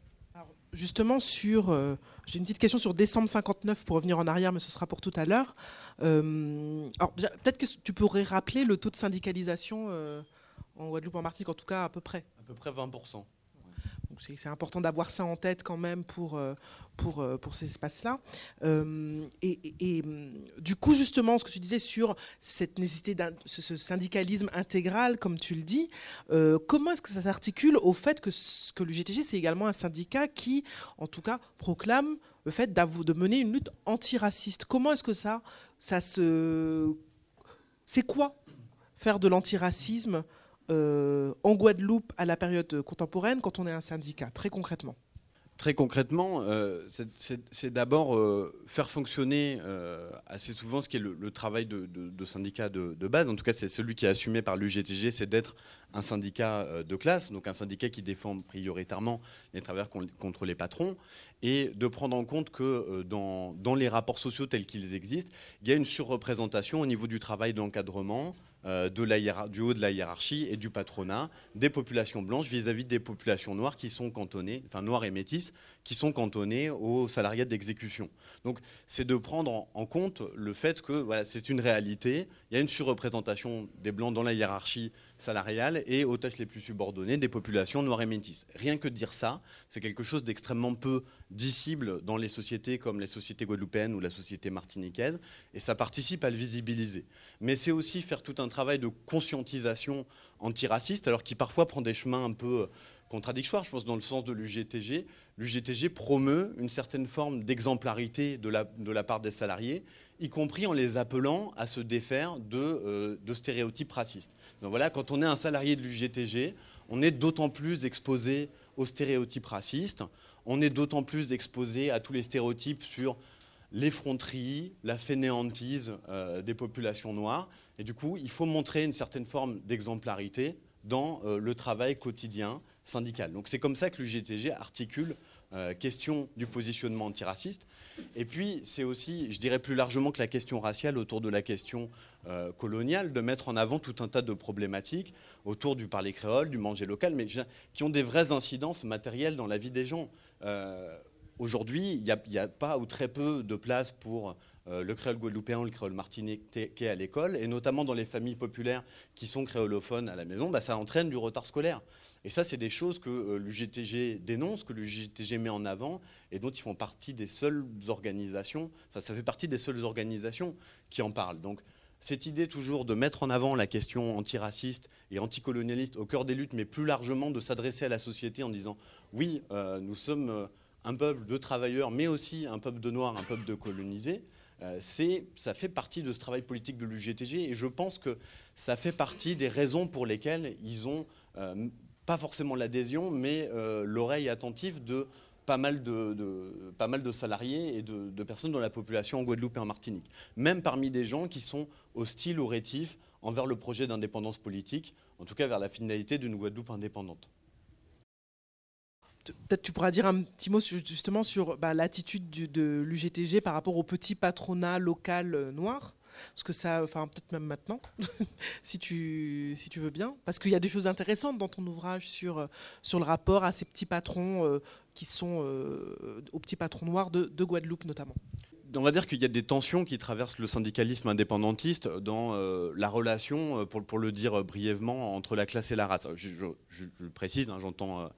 justement, sur, j'ai une petite question sur décembre 59 pour revenir en arrière, mais ce sera pour tout à l'heure. alors, peut-être que tu pourrais rappeler le taux de syndicalisation en Guadeloupe, en Martinique, en tout cas à peu près. À peu près 20% c'est important d'avoir ça en tête quand même pour, euh, pour, euh, pour ces espaces-là. Euh, et, du coup, justement, ce que tu disais sur cette nécessité d'un ce, syndicalisme intégral, comme tu le dis, comment est-ce que ça s'articule au fait que, que l'UGTG, c'est également un syndicat qui, en tout cas, proclame le fait de mener une lutte antiraciste? Comment est-ce que ça, ça se... C'est quoi faire de l'antiracisme euh, en Guadeloupe à la période contemporaine quand on est un syndicat, très concrètement Très concrètement, euh, c'est d'abord euh, faire fonctionner assez souvent ce qui est le, travail de, syndicat de, base. En tout cas, c'est celui qui est assumé par l'UGTG, c'est d'être un syndicat de classe, donc un syndicat qui défend prioritairement les travailleurs contre les patrons, et de prendre en compte que dans, dans les rapports sociaux tels qu'ils existent, il y a une surreprésentation au niveau du travail d'encadrement, de la du haut de la hiérarchie et du patronat des populations blanches vis-à-vis des populations noires qui sont cantonnées, enfin noires et métisses, qui sont cantonnées aux salariés d'exécution. Donc c'est de prendre en compte le fait que voilà, c'est une réalité, il y a une surreprésentation des blancs dans la hiérarchie salariale et aux tâches les plus subordonnées des populations noires et métisses. Rien que dire ça, c'est quelque chose d'extrêmement peu dissible dans les sociétés comme les sociétés guadeloupéennes ou la société martiniquaise, et ça participe à le visibiliser. Mais c'est aussi faire tout un travail de conscientisation antiraciste, alors qui parfois prend des chemins un peu contradictoires, je pense, dans le sens de l'UGTG. L'UGTG promeut une certaine forme d'exemplarité de la, de la part des salariés, y compris en les appelant à se défaire de, euh, de stéréotypes racistes. Donc voilà, quand on est un salarié de l'UGTG, on est d'autant plus exposé aux stéréotypes racistes, on est d'autant plus exposé à tous les stéréotypes sur l'effronterie, la fainéantise euh, des populations noires. Et du coup, il faut montrer une certaine forme d'exemplarité dans euh, le travail quotidien syndical. Donc c'est comme ça que l'UGTG articule euh, question du positionnement antiraciste. Et puis, c'est aussi, je dirais plus largement que la question raciale autour de la question euh, coloniale, de mettre en avant tout un tas de problématiques autour du parler créole, du manger local, mais qui ont des vraies incidences matérielles dans la vie des gens. Euh, aujourd'hui, il n'y a, pas ou très peu de place pour le créole guadeloupéen ou le créole martiniquais à l'école, et notamment dans les familles populaires qui sont créolophones à la maison, bah, ça entraîne du retard scolaire. Et ça, c'est des choses que euh, l'UGTG dénonce, que l'UGTG met en avant, et dont ils font partie des seules organisations, ça fait partie des seules organisations qui en parlent. Donc, cette idée toujours de mettre en avant la question antiraciste et anticolonialiste au cœur des luttes, mais plus largement de s'adresser à la société en disant oui, euh, nous sommes euh, un peuple de travailleurs, mais aussi un peuple de noirs, un peuple de colonisés, ça fait partie de ce travail politique de l'UGTG et je pense que ça fait partie des raisons pour lesquelles ils ont pas forcément l'adhésion, mais euh, l'oreille attentive de pas mal de, pas mal de salariés et de, personnes dans la population en Guadeloupe et en Martinique. Même parmi des gens qui sont hostiles ou rétifs envers le projet d'indépendance politique, en tout cas vers la finalité d'une Guadeloupe indépendante. Peut-être tu pourras dire un petit mot justement sur bah, l'attitude de l'UGTG par rapport au petit patronat local euh, noir parce que ça, enfin peut-être même maintenant, *laughs* si, tu, si tu veux bien, parce qu'il y a des choses intéressantes dans ton ouvrage sur, euh, sur le rapport à ces petits patrons euh, qui sont euh, aux petits patrons noirs de, Guadeloupe notamment. On va dire qu'il y a des tensions qui traversent le syndicalisme indépendantiste dans la relation, pour, pour, le dire brièvement, entre la classe et la race. Je, je, précise, hein, j'entends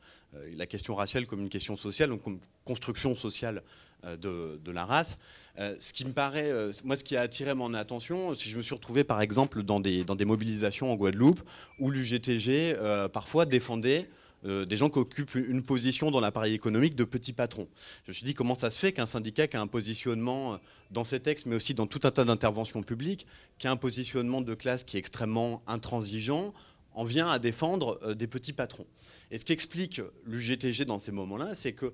la question raciale comme une question sociale, donc comme construction sociale de, de la race. Euh, ce qui me paraît, euh, moi, ce qui a attiré mon attention, si je me suis retrouvé par exemple dans des, mobilisations en Guadeloupe où l'UGTG euh, parfois défendait des gens qui occupent une position dans l'appareil économique de petits patrons. Je me suis dit comment ça se fait qu'un syndicat qui a un positionnement dans ces textes, mais aussi dans tout un tas d'interventions publiques, qui a un positionnement de classe qui est extrêmement intransigeant, en vient à défendre des petits patrons? Et ce qui explique l'UGTG dans ces moments-là, c'est que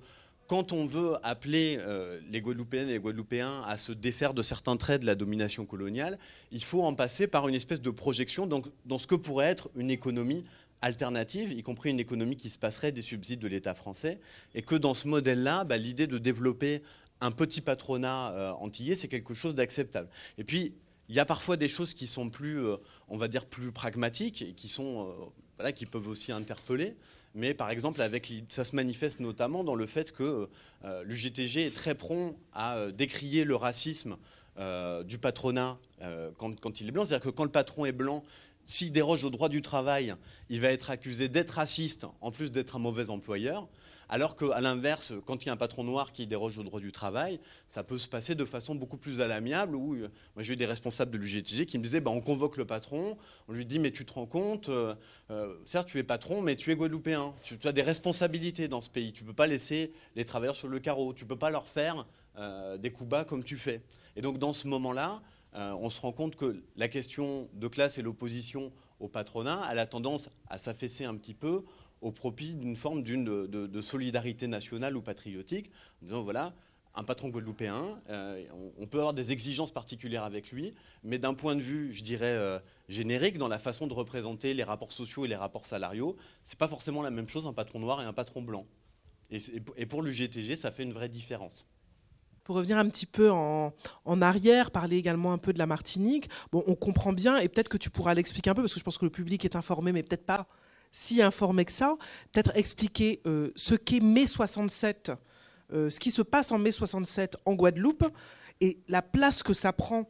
quand on veut appeler euh, les Guadeloupéennes et les Guadeloupéens à se défaire de certains traits de la domination coloniale, il faut en passer par une espèce de projection dans, ce que pourrait être une économie alternative, y compris une économie qui se passerait des subsides de l'État français, et que dans ce modèle-là, bah, l'idée de développer un petit patronat euh, antillais, c'est quelque chose d'acceptable. Et puis, il y a parfois des choses qui sont plus, on va dire, plus pragmatiques et qui sont, voilà, qui peuvent aussi interpeller. Mais par exemple, avec, ça se manifeste notamment dans le fait que l'UGTG est très prompt à décrier le racisme du patronat quand, quand, il est blanc. C'est-à-dire que quand le patron est blanc, s'il déroge au droit du travail, il va être accusé d'être raciste, en plus d'être un mauvais employeur. Alors qu'à l'inverse, quand il y a un patron noir qui déroge au droit du travail, ça peut se passer de façon beaucoup plus à l'amiable. Euh, moi, j'ai eu des responsables de l'UGTG qui me disaient bah, on convoque le patron, on lui dit mais tu te rends compte, euh, euh, certes tu es patron, mais tu es guadeloupéen. Tu, as des responsabilités dans ce pays. Tu ne peux pas laisser les travailleurs sur le carreau. Tu ne peux pas leur faire des coups bas comme tu fais. Et donc dans ce moment-là, on se rend compte que la question de classe et l'opposition au patronat, elle a tendance à s'affaisser un petit peu au profit d'une forme de, solidarité nationale ou patriotique, en disant voilà, un patron guadeloupéen, euh, on, peut avoir des exigences particulières avec lui, mais d'un point de vue, je dirais, euh, générique, dans la façon de représenter les rapports sociaux et les rapports salariaux, c'est pas forcément la même chose un patron noir et un patron blanc. Et, et pour l'UGTG, ça fait une vraie différence. Pour revenir un petit peu en, en, arrière, parler également un peu de la Martinique, bon, on comprend bien, et peut-être que tu pourras l'expliquer un peu, parce que je pense que le public est informé, mais peut-être pas si informé que ça, peut-être expliquer euh, ce qu'est mai 67, euh, ce qui se passe en mai 67 en Guadeloupe et la place que ça prend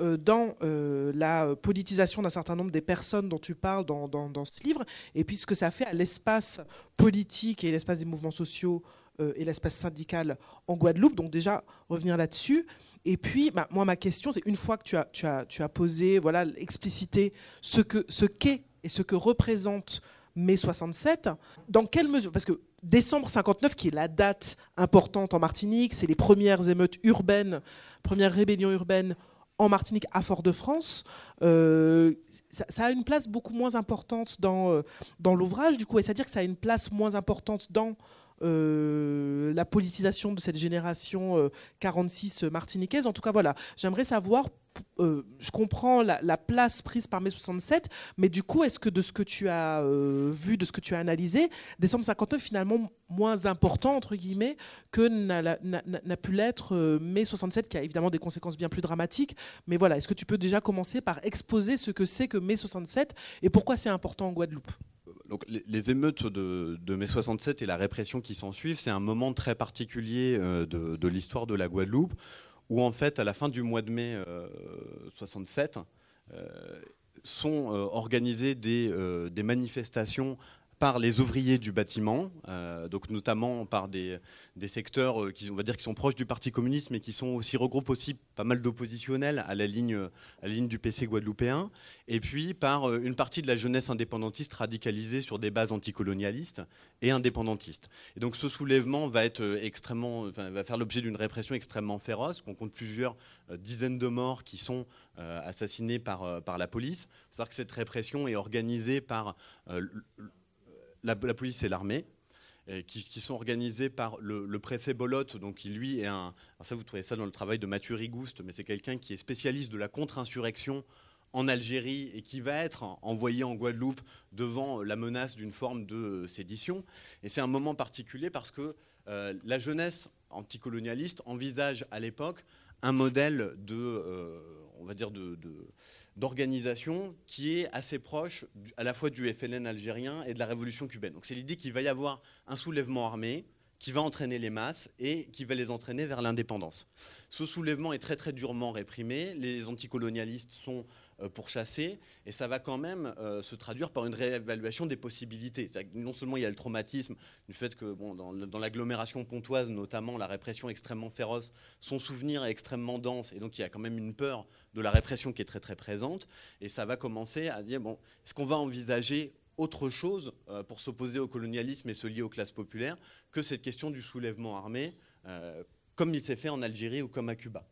euh, dans la politisation d'un certain nombre des personnes dont tu parles dans, dans, ce livre, et puis ce que ça fait à l'espace politique et l'espace des mouvements sociaux et l'espace syndical en Guadeloupe. Donc déjà, revenir là-dessus. Et puis, bah, moi, ma question, c'est une fois que tu as, tu as, tu as posé, voilà, explicité ce qu'est ce qu'est et ce que représente mai 67. Dans quelle mesure Parce que décembre 59, qui est la date importante en Martinique, c'est les premières émeutes urbaines, premières rébellions urbaines en Martinique à Fort-de-France. Euh, ça, a une place beaucoup moins importante dans, euh, dans l'ouvrage, du coup, c'est-à-dire que ça a une place moins importante dans euh, la politisation de cette génération 46 martiniquaise. En tout cas, voilà, j'aimerais savoir euh, je comprends la, place prise par mai 67, mais du coup, est-ce que de ce que tu as euh, vu, de ce que tu as analysé, décembre 59 finalement moins important entre guillemets que n'a pu l'être euh, mai 67, qui a évidemment des conséquences bien plus dramatiques. Mais voilà, est-ce que tu peux déjà commencer par exposer ce que c'est que mai 67 et pourquoi c'est important en Guadeloupe? Donc, les, émeutes de, mai 67 et la répression qui s'en suivent, c'est un moment très particulier de l'histoire de la Guadeloupe où en fait, à la fin du mois de mai 67, euh, euh, sont euh, organisées des, des manifestations par les ouvriers du bâtiment, euh, donc notamment par des, secteurs euh, qui, on va dire, qui sont proches du Parti communiste, mais qui sont aussi regroupent aussi pas mal d'oppositionnels à la ligne, à ligne du PC guadeloupéen, et puis par euh, une partie de la jeunesse indépendantiste radicalisée sur des bases anticolonialistes et indépendantistes. Et donc ce soulèvement va être extrêmement, va faire l'objet d'une répression extrêmement féroce. On compte plusieurs dizaines de morts qui sont assassinés par, par la police. C'est-à-dire que cette répression est organisée par la, police et l'armée. Qui, sont organisés par le, préfet Bolotte, donc qui lui est un. ça, vous trouvez ça dans le travail de Mathieu Rigouste, mais c'est quelqu'un qui est spécialiste de la contre-insurrection en Algérie et qui va être envoyé en Guadeloupe devant la menace d'une forme de sédition. Et c'est un moment particulier parce que euh, la jeunesse anticolonialiste envisage à l'époque un modèle de, euh, on va dire de d'organisation qui est assez proche à la fois du FLN algérien et de la révolution cubaine. Donc c'est l'idée qu'il va y avoir un soulèvement armé qui va entraîner les masses et qui va les entraîner vers l'indépendance. Ce soulèvement est très très durement réprimé, les anticolonialistes sont pourchassés et ça va quand même euh, se traduire par une réévaluation des possibilités. Non seulement il y a le traumatisme du fait que bon, dans, l'agglomération pontoise notamment, la répression extrêmement féroce, son souvenir est extrêmement dense et donc il y a quand même une peur de la répression qui est très très présente et ça va commencer à dire bon, est-ce qu'on va envisager autre chose euh, pour s'opposer au colonialisme et se lier aux classes populaires que cette question du soulèvement armé, euh, comme il s'est fait en Algérie ou comme à Cuba?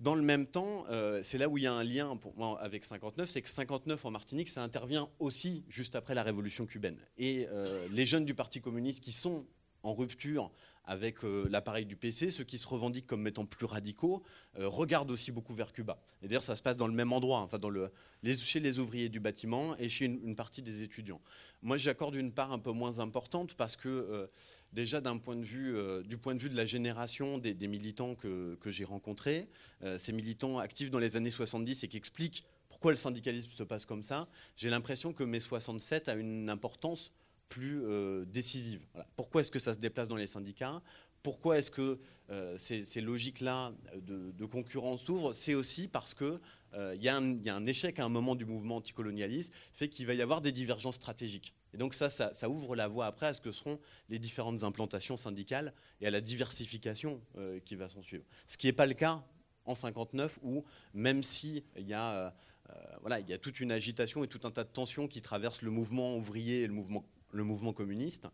Dans le même temps, euh, c'est là où il y a un lien pour moi avec 59, c'est que 59 en Martinique, ça intervient aussi juste après la révolution cubaine. Et les jeunes du Parti communiste qui sont en rupture avec euh, l'appareil du PC, ceux qui se revendiquent comme étant plus radicaux euh, regardent aussi beaucoup vers Cuba. Et d'ailleurs, ça se passe dans le même endroit, enfin, dans le, chez les ouvriers du bâtiment et chez une, partie des étudiants. Moi, j'accorde une part un peu moins importante parce que euh, déjà d'un point de vue, du point de vue de la génération des, militants que, que j'ai rencontrés, ces militants actifs dans les années 70 et qui expliquent pourquoi le syndicalisme se passe comme ça, j'ai l'impression que mai 67 a une importance plus décisive. Pourquoi est-ce que ça se déplace dans les syndicats? Pourquoi est-ce que euh, ces, logiques-là de, concurrence s'ouvrent? C'est aussi parce qu'il euh, y, a un échec à un moment du mouvement anticolonialiste, fait qu'il va y avoir des divergences stratégiques. Et donc ça, ça, ouvre la voie après à ce que seront les différentes implantations syndicales et à la diversification euh, qui va s'en suivre. Ce qui n'est pas le cas en 59 où, même s'il y a... voilà, il y a toute une agitation et tout un tas de tensions qui traversent le mouvement ouvrier et le mouvement, communiste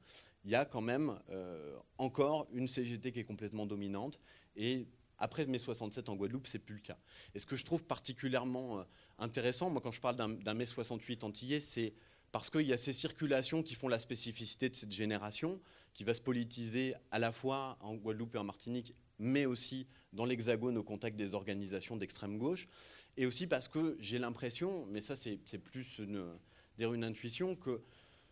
il y a quand même euh, encore une CGT qui est complètement dominante. Et après mai 67 en Guadeloupe, c'est plus le cas. Et ce que je trouve particulièrement euh, intéressant, moi quand je parle d'un mai 68 antillais, c'est parce qu'il y a ces circulations qui font la spécificité de cette génération, qui va se politiser à la fois en Guadeloupe et en Martinique, mais aussi dans l'Hexagone au contact des organisations d'extrême gauche, et aussi parce que j'ai l'impression, mais ça c'est plus une, une intuition, que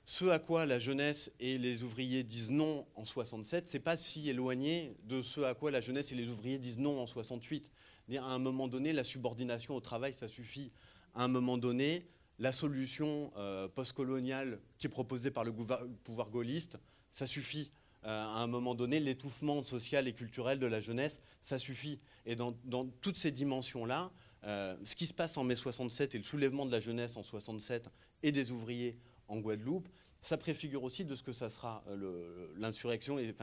ce à quoi la jeunesse et les ouvriers disent non en 67, c'est pas si éloigné de ce à quoi la jeunesse et les ouvriers disent non en 68. À un moment donné, la subordination au travail, ça suffit. À un moment donné, la solution euh, postcoloniale qui est proposée par le pouvoir gaulliste, ça suffit. Euh, à un moment donné, l'étouffement social et culturel de la jeunesse, ça suffit. Et dans, toutes ces dimensions-là, euh, ce qui se passe en mai 67 et le soulèvement de la jeunesse en 67 et des ouvriers en Guadeloupe, ça préfigure aussi de ce que ça sera l'insurrection et,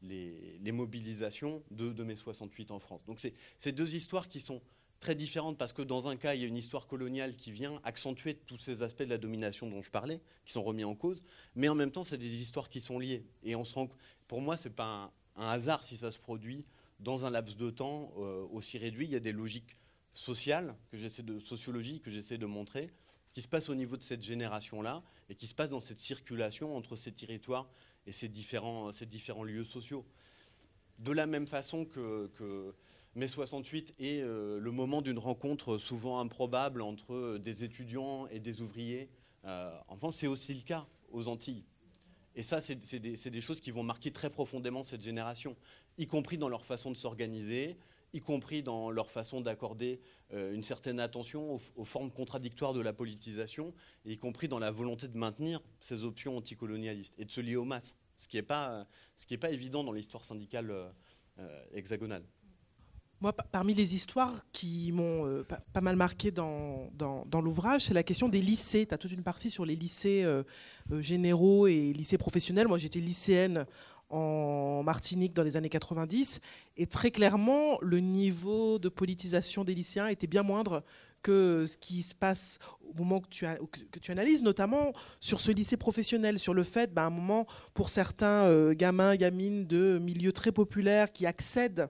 les, mobilisations de, mai 68 en France. Donc c'est deux histoires qui sont très différentes parce que dans un cas, il y a une histoire coloniale qui vient accentuer tous ces aspects de la domination dont je parlais, qui sont remis en cause, mais en même temps, c'est des histoires qui sont liées. Et on se rend, pour moi, ce n'est pas un, hasard si ça se produit dans un laps de temps euh, aussi réduit. Il y a des logiques sociales, que de sociologie, que j'essaie de montrer, qui se passe au niveau de cette génération-là et qui se passe dans cette circulation entre ces territoires et ces différents, ces différents lieux sociaux. De la même façon que, mai 68 est euh, le moment d'une rencontre souvent improbable entre des étudiants et des ouvriers, euh, enfin c'est aussi le cas aux Antilles. Et ça, c'est des, choses qui vont marquer très profondément cette génération, y compris dans leur façon de s'organiser, y compris dans leur façon d'accorder euh, une certaine attention aux, formes contradictoires de la politisation, y compris dans la volonté de maintenir ces options anticolonialistes et de se lier aux masses, ce qui n'est pas, évident dans l'histoire syndicale euh, euh, hexagonale. Moi, parmi les histoires qui m'ont pas, mal marqué dans, dans, l'ouvrage, c'est la question des lycées. Tu as toute une partie sur les lycées généraux et lycées professionnels. Moi, j'étais lycéenne en Martinique dans les années 90. Et très clairement, le niveau de politisation des lycéens était bien moindre que ce qui se passe au moment que tu, que tu analyses, notamment sur ce lycée professionnel, sur le fait, ben, à un moment, pour certains euh, gamins, gamines de milieux très populaires qui accèdent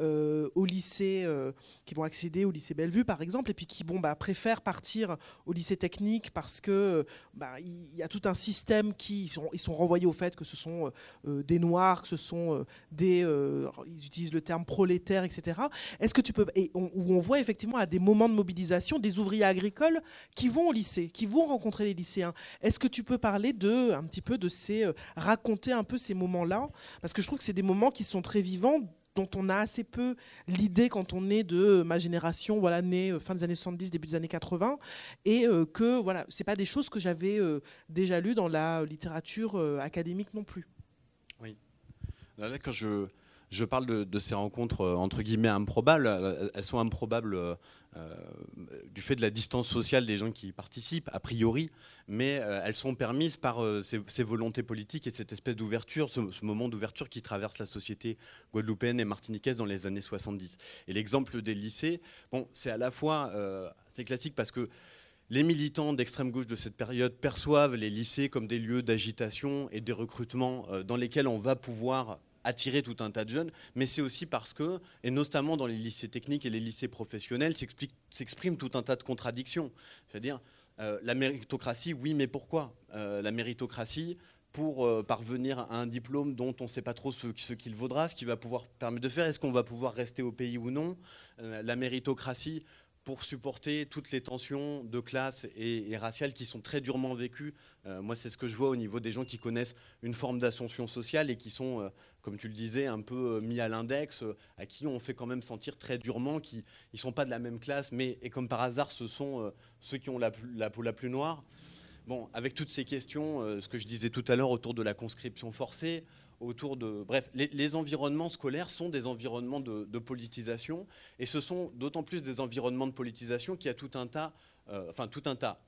euh, au lycée, euh, qui vont accéder au lycée Bellevue par exemple, et puis qui bon, bah, préfèrent partir au lycée technique parce que bah, il y a tout un système qui sont, ils sont renvoyés au fait que ce sont euh, des noirs, que ce sont des, ils utilisent le terme prolétaire, etc. Est-ce que tu peux, et où on voit effectivement à des moments de mobilisation des ouvriers agricoles qui vont au lycée, qui vont rencontrer les lycéens. Est-ce que tu peux parler de un petit peu de ces, raconter un peu ces moments-là, parce que je trouve que c'est des moments qui sont très vivants dont on a assez peu l'idée quand on est de ma génération, voilà, née euh, fin des années 70, début des années 80, et euh, que voilà, c'est pas des choses que j'avais euh, déjà lues dans la littérature académique non plus. Oui. Là, quand je, je parle de, ces rencontres entre guillemets improbables, elles sont improbables euh, du fait de la distance sociale des gens qui y participent, a priori, mais euh, elles sont permises par euh, ces, volontés politiques et cette espèce d'ouverture, ce, moment d'ouverture qui traverse la société guadeloupéenne et martiniquaise dans les années 70. Et l'exemple des lycées, bon, c'est à la fois c'est classique parce que les militants d'extrême gauche de cette période perçoivent les lycées comme des lieux d'agitation et de recrutement dans lesquels on va pouvoir attirer tout un tas de jeunes, mais c'est aussi parce que, et notamment dans les lycées techniques et les lycées professionnels, s'exprime tout un tas de contradictions. C'est-à-dire, euh, la méritocratie, oui, mais pourquoi? Euh, La méritocratie, pour euh, parvenir à un diplôme dont on ne sait pas trop ce, ce qu'il vaudra, ce qu'il va pouvoir permettre de faire, est-ce qu'on va pouvoir rester au pays ou non? La méritocratie pour supporter toutes les tensions de classe et, raciales qui sont très durement vécues. Euh, moi, c'est ce que je vois au niveau des gens qui connaissent une forme d'ascension sociale et qui sont, euh, comme tu le disais, un peu euh, mis à l'index, à qui on fait quand même sentir très durement qu'ils ne sont pas de la même classe, mais et comme par hasard, ce sont ceux qui ont la, la, peau la plus noire. Bon, avec toutes ces questions, ce que je disais tout à l'heure autour de la conscription forcée, autour de... Bref, les, environnements scolaires sont des environnements de, politisation, et ce sont d'autant plus des environnements de politisation qu'il y a tout un tas, euh, enfin tout un tas.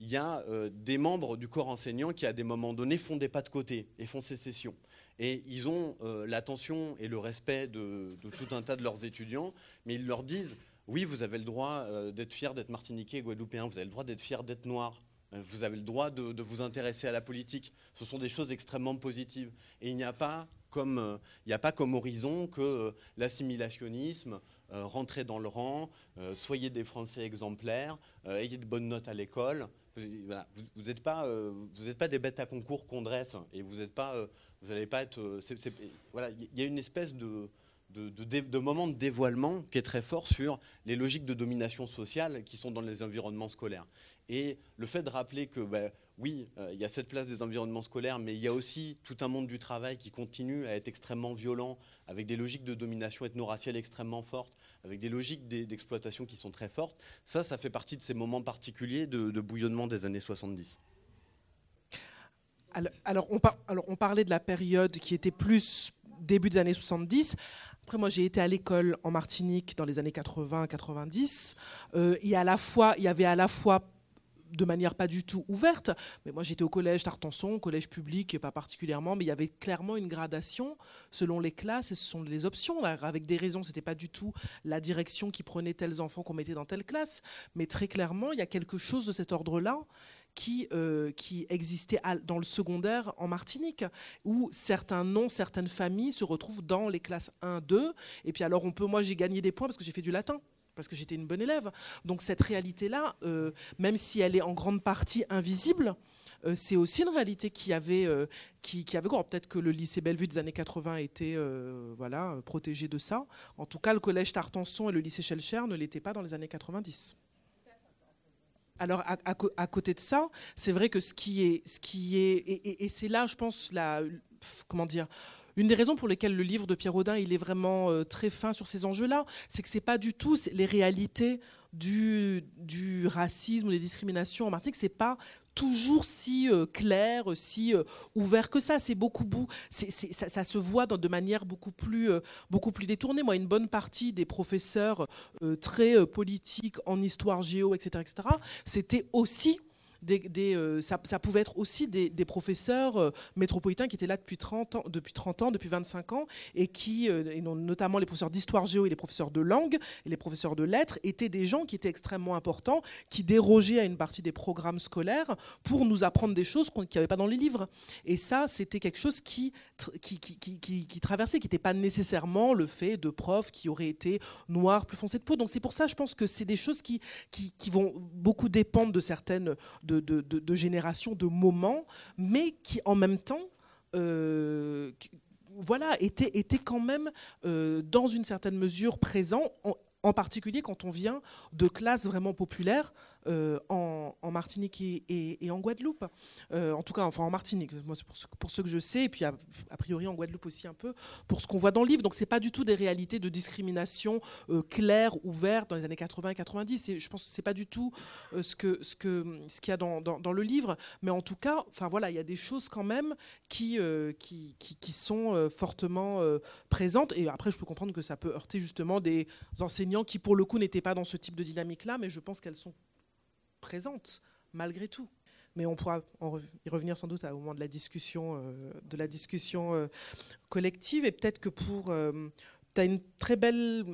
Il y a euh, des membres du corps enseignant qui, à des moments donnés, font des pas de côté et font sécession. Et ils ont euh, l'attention et le respect de, tout un tas de leurs étudiants, mais ils leur disent, oui, vous avez le droit d'être fier d'être martiniquais et guadeloupéen, vous avez le droit d'être fier d'être noir, vous avez le droit de, vous intéresser à la politique. Ce sont des choses extrêmement positives. Et il n'y a pas comme, euh, a pas comme horizon que euh, l'assimilationnisme, rentrer dans le rang, soyez des Français exemplaires, ayez de bonnes notes à l'école. Vous n'êtes pas, vous pas des bêtes à concours qu'on dresse et vous n'êtes pas, vous n'allez pas être. voilà, il y a une espèce de de, moments de dévoilement qui est très fort sur les logiques de domination sociale qui sont dans les environnements scolaires. Et le fait de rappeler que, ben, oui, euh, il y a cette place des environnements scolaires, mais il y a aussi tout un monde du travail qui continue à être extrêmement violent, avec des logiques de domination ethno-raciale extrêmement fortes, avec des logiques d'exploitation qui sont très fortes. Ça, ça fait partie de ces moments particuliers de, bouillonnement des années 70. Alors on, alors, on parlait de la période qui était plus début des années 70. Après, moi, j'ai été à l'école en Martinique dans les années 80-90. Euh, il y avait à la fois de manière pas du tout ouverte. Mais moi, j'étais au collège d'Artenson, collège public, pas particulièrement, mais il y avait clairement une gradation selon les classes et ce sont les options. avec des raisons, c'était pas du tout la direction qui prenait tels enfants qu'on mettait dans telle classe, mais très clairement, il y a quelque chose de cet ordre-là qui, euh, qui existait dans le secondaire en Martinique, où certains noms, certaines familles se retrouvent dans les classes 1, 2. Et puis alors, on peut, moi, j'ai gagné des points parce que j'ai fait du latin parce que j'étais une bonne élève. Donc cette réalité-là, euh, même si elle est en grande partie invisible, euh, c'est aussi une réalité qui avait, euh, qui, qui, avait Peut-être que le lycée Bellevue des années 80 était voilà, protégé de ça. En tout cas, le collège Tartanson et le lycée Schellcher ne l'étaient pas dans les années 90. Alors à, côté de ça, c'est vrai que ce qui est, ce qui est, et c'est là, je pense, la, comment dire, une des raisons pour lesquelles le livre de Pierre Audin il est vraiment euh, très fin sur ces enjeux-là, c'est que c'est pas du tout les réalités du, racisme ou des discriminations en Martinique, c'est pas toujours si euh, clair, si euh, ouvert que ça. C'est beaucoup, ça, se voit de manière beaucoup plus, beaucoup plus détournée. Moi, une bonne partie des professeurs très politiques en histoire géo, etc., etc., c'était aussi euh, ça, pouvait être aussi des, professeurs euh, métropolitains qui étaient là depuis 30 ans, depuis 30 ans, depuis 25 ans, et qui, euh, notamment les professeurs d'histoire géo et les professeurs de langue et les professeurs de lettres, étaient des gens qui étaient extrêmement importants, qui dérogeaient à une partie des programmes scolaires pour nous apprendre des choses qu'il n'y avait pas dans les livres. Et ça, c'était quelque chose qui, traversait, qui n'était pas nécessairement le fait de profs qui auraient été noirs, plus foncés de peau. Donc c'est pour ça, je pense que c'est des choses qui, vont beaucoup dépendre de certaines de, de, de moments, mais qui en même temps euh, voilà, était quand même euh, dans une certaine mesure présent, en particulier quand on vient de classes vraiment populaires euh, en, Martinique et, en Guadeloupe. Euh, en tout cas, enfin en Martinique, moi pour, ce que je sais, et puis a, priori en Guadeloupe aussi un peu, pour ce qu'on voit dans le livre. Donc c'est pas du tout des réalités de discrimination euh, claires, ouvertes dans les années 80 et 90. Et je pense que c'est pas du tout ce qu'il y a dans, le livre. Mais en tout cas, enfin voilà, il y a des choses quand même qui, sont fortement présentes. Et après, je peux comprendre que ça peut heurter justement des enseignants qui, pour le coup, n'étaient pas dans ce type de dynamique-là, mais je pense qu'elles sont présente, malgré tout. Mais on pourra y revenir sans doute au moment de la discussion, euh, de la discussion euh, collective. Et peut-être que pour euh, tu as une très belle.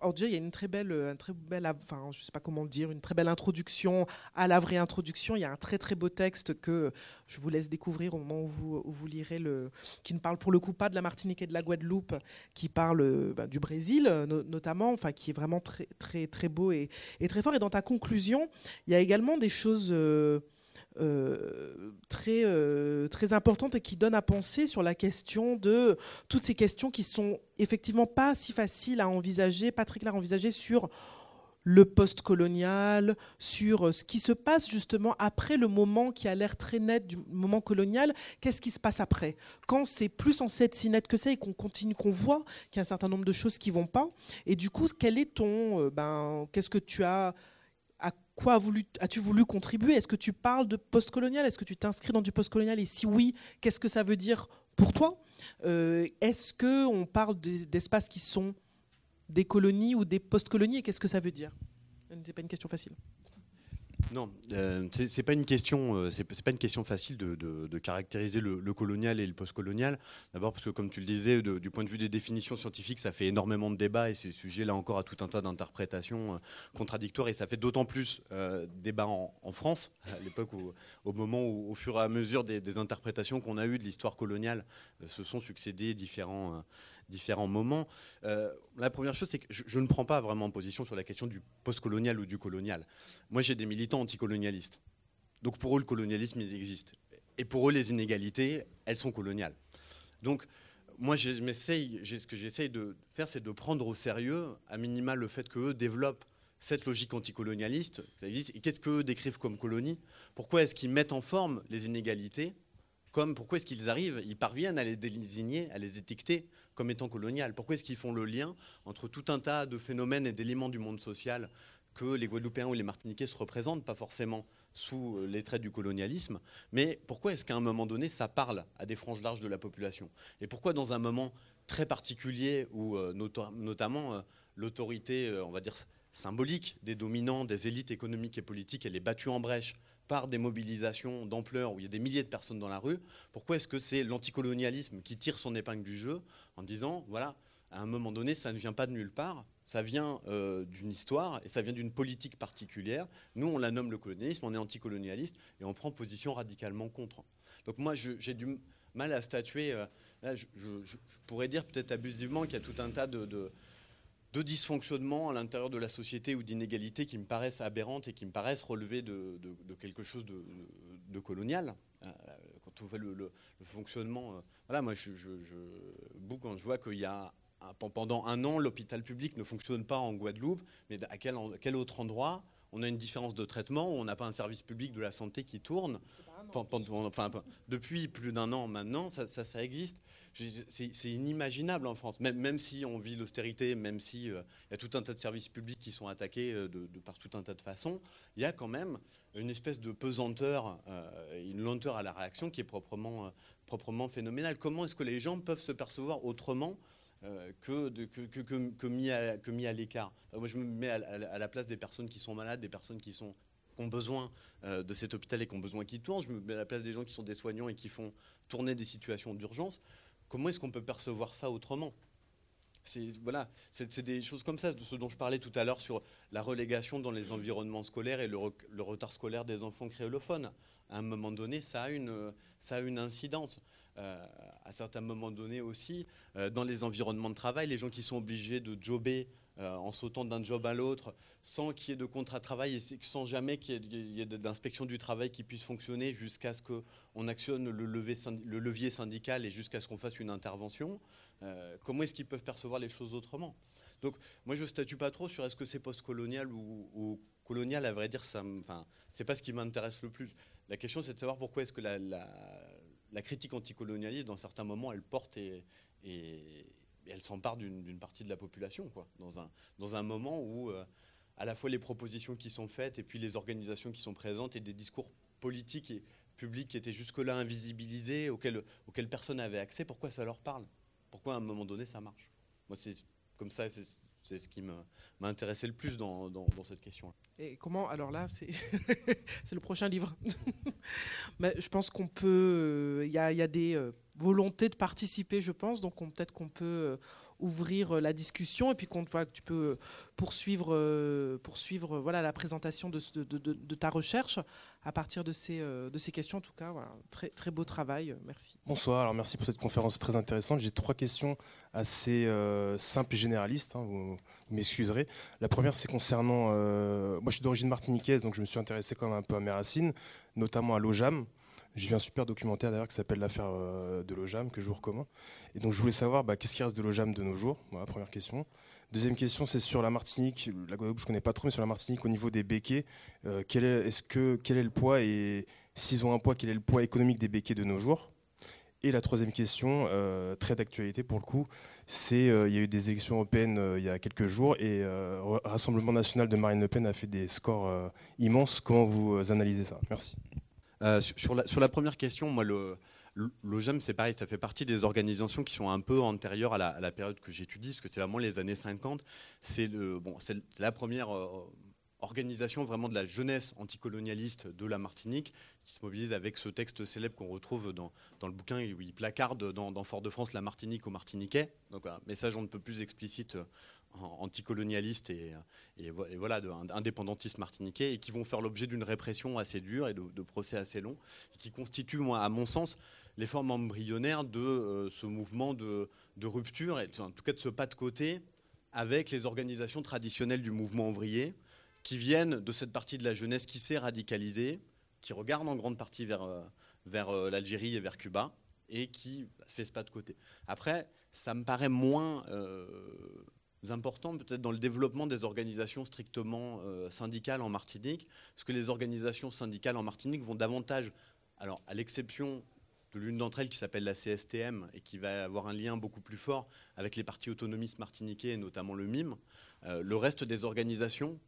Alors déjà, il y a une très belle, un très belle, enfin, je sais pas comment dire, une très belle introduction à la vraie introduction. Il y a un très très beau texte que je vous laisse découvrir au moment où vous, lirez le, qui ne parle pour le coup pas de la Martinique et de la Guadeloupe, qui parle ben, du Brésil notamment, enfin, qui est vraiment très très très beau et, très fort. Et dans ta conclusion, il y a également des choses. Euh, euh, très, euh, très importante et qui donne à penser sur la question de toutes ces questions qui sont effectivement pas si faciles à envisager, pas très claires à envisager sur le post-colonial, sur euh, ce qui se passe justement après le moment qui a l'air très net du moment colonial. Qu'est-ce qui se passe après? Quand c'est plus censé être si net que ça et qu'on continue, qu'on voit qu'il y a un certain nombre de choses qui vont pas. Et du coup, quel est ton, euh, ben, qu'est-ce que tu as quoi as-tu voulu contribuer? Est-ce que tu parles de post-colonial? Est-ce que tu t'inscris dans du post-colonial? Et si oui, qu'est-ce que ça veut dire pour toi? Euh, Est-ce qu'on parle d'espaces qui sont des colonies ou des post-colonies? Et qu'est-ce que ça veut dire? C'est pas une question facile. Non, euh, c'est pas une question, euh, c'est pas une question facile de, caractériser le, colonial et le postcolonial. D'abord parce que, comme tu le disais, du point de vue des définitions scientifiques, ça fait énormément de débats et ce sujet là encore a tout un tas d'interprétations euh, contradictoires et ça fait d'autant plus débat en, France à l'époque au moment où, au fur et à mesure des, des interprétations qu'on a eues de l'histoire coloniale, se sont succédés différents différents moments. Euh, la première chose, c'est que je, ne prends pas vraiment position sur la question du postcolonial ou du colonial. Moi, j'ai des militants anticolonialistes. Donc pour eux, le colonialisme, il existe. Et pour eux, les inégalités, elles sont coloniales. Donc moi, ce que j'essaye de faire, c'est de prendre au sérieux, à minima, le fait qu'eux développent cette logique anticolonialiste, et qu'est-ce qu'eux décrivent comme colonie? Pourquoi est-ce qu'ils mettent en forme les inégalités? Comme pourquoi est-ce qu'ils arrivent, ils parviennent à les désigner, à les étiqueter comme étant coloniales. Pourquoi est-ce qu'ils font le lien entre tout un tas de phénomènes et d'éléments du monde social que les Guadeloupéens ou les Martiniquais se représentent, pas forcément sous euh, les traits du colonialisme, mais pourquoi est-ce qu'à un moment donné, ça parle à des franges larges de la population? Et pourquoi dans un moment très particulier où euh, notamment euh, l'autorité, on va dire, symbolique des dominants, des élites économiques et politiques, elle est battue en brèche par des mobilisations d'ampleur où il y a des milliers de personnes dans la rue, pourquoi est-ce que c'est l'anticolonialisme qui tire son épingle du jeu en disant, voilà, à un moment donné, ça ne vient pas de nulle part, ça vient euh, d'une histoire et ça vient d'une politique particulière. Nous, on la nomme le colonialisme, on est anticolonialiste et on prend position radicalement contre. Donc moi, j'ai du mal à statuer. Euh, là, je, pourrais dire peut-être abusivement qu'il y a tout un tas de de dysfonctionnements à l'intérieur de la société ou d'inégalités qui me paraissent aberrantes et qui me paraissent relever de, quelque chose de, colonial. Euh, quand on voit le, fonctionnement, euh, voilà, moi, je, je, quand je vois qu'il y a pendant un an, l'hôpital public ne fonctionne pas en Guadeloupe, mais à quel, quel autre endroit? On a une différence de traitement, on n'a pas un service public de la santé qui tourne. enfin, depuis plus d'un an maintenant, ça, ça existe c'est inimaginable en France, même, si on vit l'austérité, même s'il euh, y a tout un tas de services publics qui sont attaqués euh, de, par tout un tas de façons, il y a quand même une espèce de pesanteur, euh, une lenteur à la réaction qui est proprement, proprement phénoménale. Comment est-ce que les gens peuvent se percevoir autrement que, que, mis à, l'écart? moi, je me mets à, la place des personnes qui sont malades, des personnes qui ont besoin de cet hôpital et qui ont besoin qu'il tourne. Je me mets à la place des gens qui sont des soignants et qui font tourner des situations d'urgence. Comment est-ce qu'on peut percevoir ça autrement? C'est voilà, c'est des choses comme ça, de ce dont je parlais tout à l'heure sur la relégation dans les environnements scolaires et le, retard scolaire des enfants créolophones. À un moment donné, ça a une, incidence. Euh, à certains moments donnés aussi, euh, dans les environnements de travail, les gens qui sont obligés de jobber euh, en sautant d'un job à l'autre, sans qu'il y ait de contrat de travail et sans jamais qu'il y ait, d'inspection du travail qui puisse fonctionner jusqu'à ce qu'on actionne le, levier syndical et jusqu'à ce qu'on fasse une intervention. Euh, comment est-ce qu'ils peuvent percevoir les choses autrement? Donc, moi, je ne statue pas trop sur est-ce que c'est post-colonial ou, colonial. À vrai dire, ce enfin, c'est pas ce qui m'intéresse le plus. La question, c'est de savoir pourquoi est-ce que la, critique anticolonialiste, dans certains moments, elle porte et elle s'empare d'une partie de la population, quoi, dans, un, dans un moment où euh, à la fois les propositions qui sont faites et puis les organisations qui sont présentes et des discours politiques et publics qui étaient jusque-là invisibilisés, auxquels, auxquels personne n'avait accès, pourquoi ça leur parle? Pourquoi à un moment donné ça marche? Moi, c'est comme ça, ce qui m'a intéressé le plus dans, cette question. Et comment Alors là, c'est *laughs* le prochain livre. *laughs* Mais je pense qu'on peut. Il y, a, des euh, volonté de participer, je pense. Donc peut-être qu'on peut euh, ouvrir euh, la discussion et puis qu'on que tu peux poursuivre, poursuivre voilà, la présentation de, ta recherche à partir de ces, de ces questions. En tout cas, très, très beau travail. Merci. Bonsoir. Alors merci pour cette conférence très intéressante. J'ai trois questions assez simples et généralistes. Hein, vous, m'excuserez. La première, c'est concernant. moi, je suis d'origine martiniquaise, donc je me suis intéressé quand même un peu à mes racines, notamment à l'OJAM. J'ai vu un super documentaire d'ailleurs qui s'appelle L'affaire euh, de l'OJAM, que je vous recommande. Et donc je voulais savoir bah, qu'est-ce qui reste de l'OJAM de nos jours? Première question. Deuxième question, c'est sur la Martinique. La Guadeloupe, je ne connais pas trop, mais sur la Martinique, au niveau des béquets, quel, est, est-ce que, quel est le poids et s'ils ont un poids, quel est le poids économique des béquets de nos jours? Et la troisième question, très d'actualité pour le coup, c'est il y a eu des élections européennes il y a quelques jours et le Rassemblement national de Marine Le Pen a fait des scores immenses. Comment vous analysez ça? Merci. sur la première question, moi, le, L'OGEM, c'est pareil, ça fait partie des organisations qui sont un peu antérieures à la, période que j'étudie, parce que c'est vraiment les années 50. C'est la première euh, organisation vraiment de la jeunesse anticolonialiste de la Martinique, qui se mobilise avec ce texte célèbre qu'on retrouve dans, le bouquin où il placarde dans, Fort-de-France la Martinique aux Martiniquais. Donc un message on ne peut plus explicite euh, anticolonialiste et, et, voilà, indépendantiste martiniquais, et qui vont faire l'objet d'une répression assez dure et de, procès assez longs, qui constituent, moi, à mon sens, les formes embryonnaires de euh, ce mouvement de, rupture, en tout cas de ce pas de côté avec les organisations traditionnelles du mouvement ouvrier, qui viennent de cette partie de la jeunesse qui s'est radicalisée, qui regarde en grande partie vers, euh, euh, l'Algérie et vers Cuba, et qui fait ce pas de côté. Après, ça me paraît moins important peut-être dans le développement des organisations strictement syndicales en Martinique, parce que les organisations syndicales en Martinique vont davantage, alors à l'exception de l'une d'entre elles qui s'appelle la CSTM et qui va avoir un lien beaucoup plus fort avec les partis autonomistes martiniquais et notamment le MIM, euh, le reste des organisations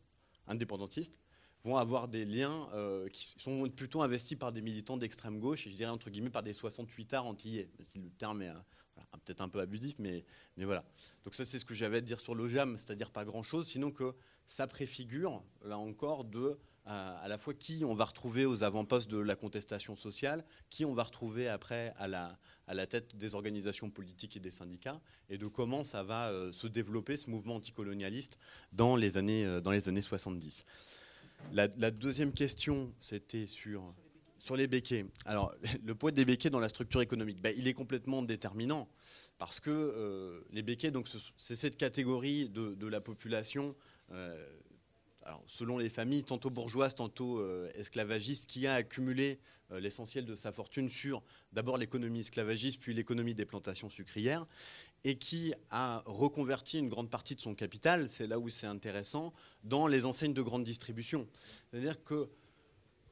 indépendantistes vont avoir des liens euh, qui sont plutôt investis par des militants d'extrême gauche et je dirais entre guillemets par des 68 arts antillais. Si le terme est euh, peut-être un peu abusif, mais, mais voilà. Donc ça c'est ce que j'avais à dire sur l'OJAM, c'est-à-dire pas grand-chose, sinon que ça préfigure, là encore, de à, la fois qui on va retrouver aux avant-postes de la contestation sociale, qui on va retrouver après à la, à la tête des organisations politiques et des syndicats, et de comment ça va euh, se développer ce mouvement anticolonialiste dans les années, euh, dans les années 70. La, deuxième question, c'était sur, sur les béquets. Alors, *laughs* le poids des béquets dans la structure économique, ben, il est complètement déterminant, parce que euh, les béquets, c'est cette catégorie de, de la population selon les familles, tantôt bourgeoises, tantôt euh, esclavagistes, qui a accumulé euh, l'essentiel de sa fortune sur d'abord l'économie esclavagiste, puis l'économie des plantations sucrières, et qui a reconverti une grande partie de son capital, c'est là où c'est intéressant, dans les enseignes de grande distribution. C'est-à-dire que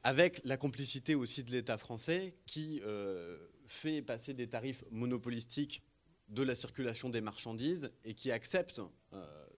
avec la complicité aussi de l'État français qui euh, fait passer des tarifs monopolistiques de la circulation des marchandises et qui accepte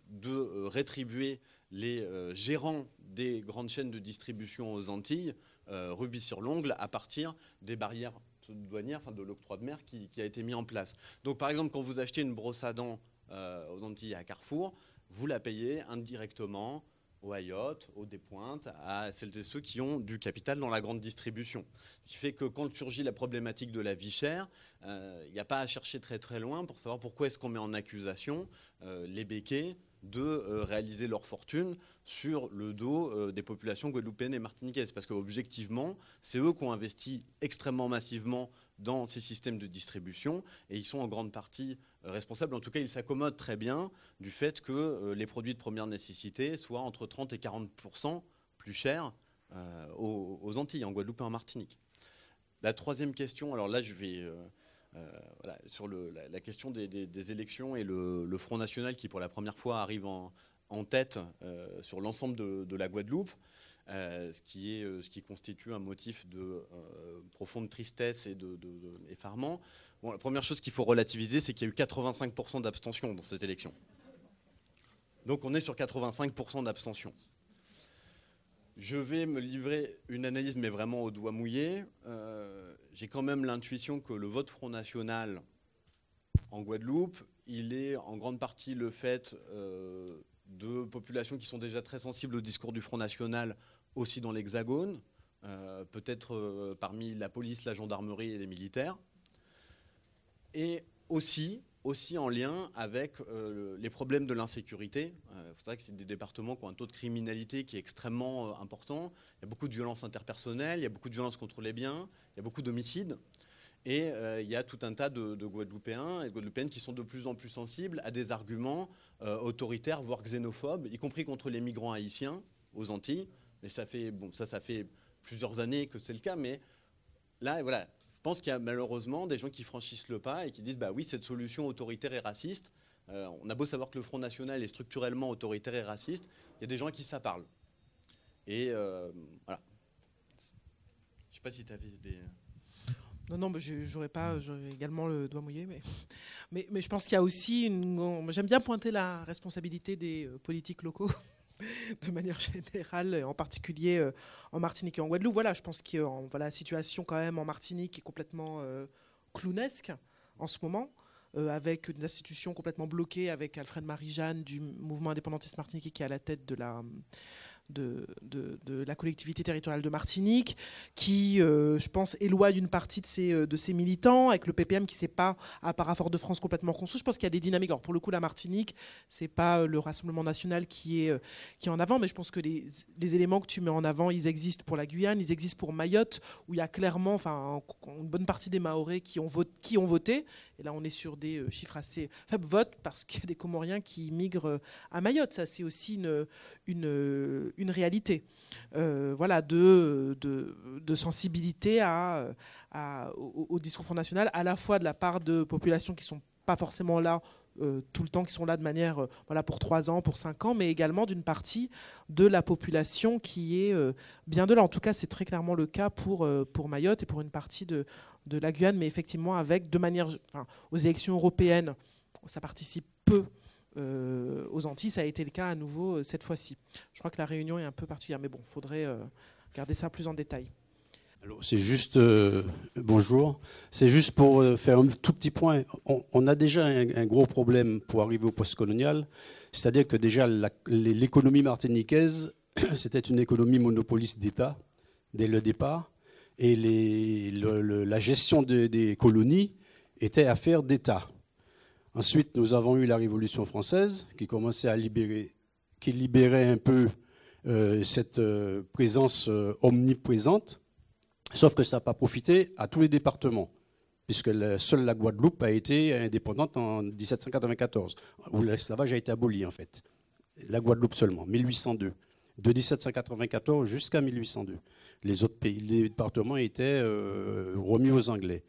de rétribuer les euh, gérants des grandes chaînes de distribution aux Antilles euh, rubis sur l'ongle à partir des barrières douanières, enfin de l'octroi de mer qui, a été mis en place. Donc par exemple, quand vous achetez une brosse à dents euh, aux Antilles à Carrefour, vous la payez indirectement aux Ayotte, aux Despointes, à celles et ceux qui ont du capital dans la grande distribution. Ce qui fait que quand surgit la problématique de la vie chère, il n'y a pas à chercher très très loin pour savoir pourquoi est-ce qu'on met en accusation les béquets, de euh, réaliser leur fortune sur le dos euh, des populations guadeloupéennes et martiniquaises. Parce qu'objectivement, c'est eux qui ont investi extrêmement massivement dans ces systèmes de distribution et ils sont en grande partie euh, responsables. En tout cas, ils s'accommodent très bien du fait que les produits de première nécessité soient entre 30 et 40 plus chers aux, Antilles, en Guadeloupe et en Martinique. La troisième question, alors là, je vais euh, sur la, question des, élections et le, Front National qui, pour la première fois, arrive en, tête euh, sur l'ensemble de, la Guadeloupe. Euh, ce, qui est, ce qui constitue un motif de profonde tristesse et d'effarement. bon, la première chose qu'il faut relativiser, c'est qu'il y a eu 85% d'abstention dans cette élection. Donc on est sur 85% d'abstention. Je vais me livrer une analyse, mais vraiment au doigt mouillé. Euh, j'ai quand même l'intuition que le vote Front National en Guadeloupe, il est en grande partie le fait euh, de populations qui sont déjà très sensibles au discours du Front National aussi dans l'Hexagone, euh, peut-être parmi la police, la gendarmerie et les militaires. Et aussi aussi en lien avec euh, les problèmes de l'insécurité. Euh, c'est vrai que c'est des départements qui ont un taux de criminalité qui est extrêmement euh, important. Il y a beaucoup de violences interpersonnelles, il y a beaucoup de violences contre les biens, il y a beaucoup d'homicides. Et il y a tout un tas de, Guadeloupéens et de Guadeloupéennes qui sont de plus en plus sensibles à des arguments autoritaires, voire xénophobes, y compris contre les migrants haïtiens aux Antilles. Mais ça fait, bon, ça, ça fait plusieurs années que c'est le cas, mais là, voilà, pense qu'il y a malheureusement des gens qui franchissent le pas et qui disent bah oui, cette solution autoritaire et raciste, on a beau savoir que le Front National est structurellement autoritaire et raciste, il y a des gens qui ça parle. Et voilà. Je ne sais pas si tu avais des... Non, non, j'aurais pas, j'aurais également le doigt mouillé, mais, mais, mais je pense qu'il y a aussi une. J'aime bien pointer la responsabilité des politiques locaux de manière générale, en particulier euh, en Martinique et en Guadeloupe. Voilà, je pense que voilà, la situation quand même en Martinique est complètement euh, clownesque en ce moment, euh, avec une institution complètement bloquée, avec Alfred Marie-Jeanne du mouvement indépendantiste martiniquais qui est à la tête de la de, de, la collectivité territoriale de Martinique, qui, euh, je pense, éloigne une partie de ses, euh, de militants, avec le PPM qui ne s'est pas, à part à Fort-de-France, complètement construit. Je pense qu'il y a des dynamiques. Alors, pour le coup, la Martinique, ce n'est pas euh, le Rassemblement national qui est, qui est en avant, mais je pense que les, les, éléments que tu mets en avant, ils existent pour la Guyane, ils existent pour Mayotte, où il y a clairement enfin, une bonne partie des Mahorais qui ont, qui ont voté. Et là, on est sur des chiffres assez faibles, votent parce qu'il y a des Comoriens qui migrent à Mayotte. Ça, c'est aussi une, réalité euh, voilà, de, de, sensibilité à, au, discours National, à la fois de la part de populations qui ne sont pas forcément là euh, tout le temps, qui sont là de manière euh, voilà, pour trois ans, pour cinq ans, mais également d'une partie de la population qui est bien de là. En tout cas, c'est très clairement le cas pour, pour Mayotte et pour une partie de, de la Guyane, mais effectivement avec, de manière, aux élections européennes, ça participe peu euh, aux Antilles, ça a été le cas à nouveau euh, cette fois-ci. Je crois que la réunion est un peu particulière, mais bon, il faudrait euh, garder ça plus en détail. C'est juste, bonjour, c'est juste pour faire un tout petit point. On, a déjà un, gros problème pour arriver au post-colonial, c'est-à-dire que déjà l'économie martiniquaise, *clears throat* c'était une économie monopoliste d'État dès le départ, et la gestion des colonies était affaire d'État. Ensuite, nous avons eu la Révolution française qui commençait à libérer, qui libérait un peu euh, cette euh, présence euh, omniprésente, sauf que ça n'a pas profité à tous les départements, puisque seule la Guadeloupe a été indépendante en 1794, où l'esclavage a été aboli en fait. La Guadeloupe seulement, 1802. De 1794 jusqu'à 1802. Les autres pays, les départements étaient remis aux Anglais.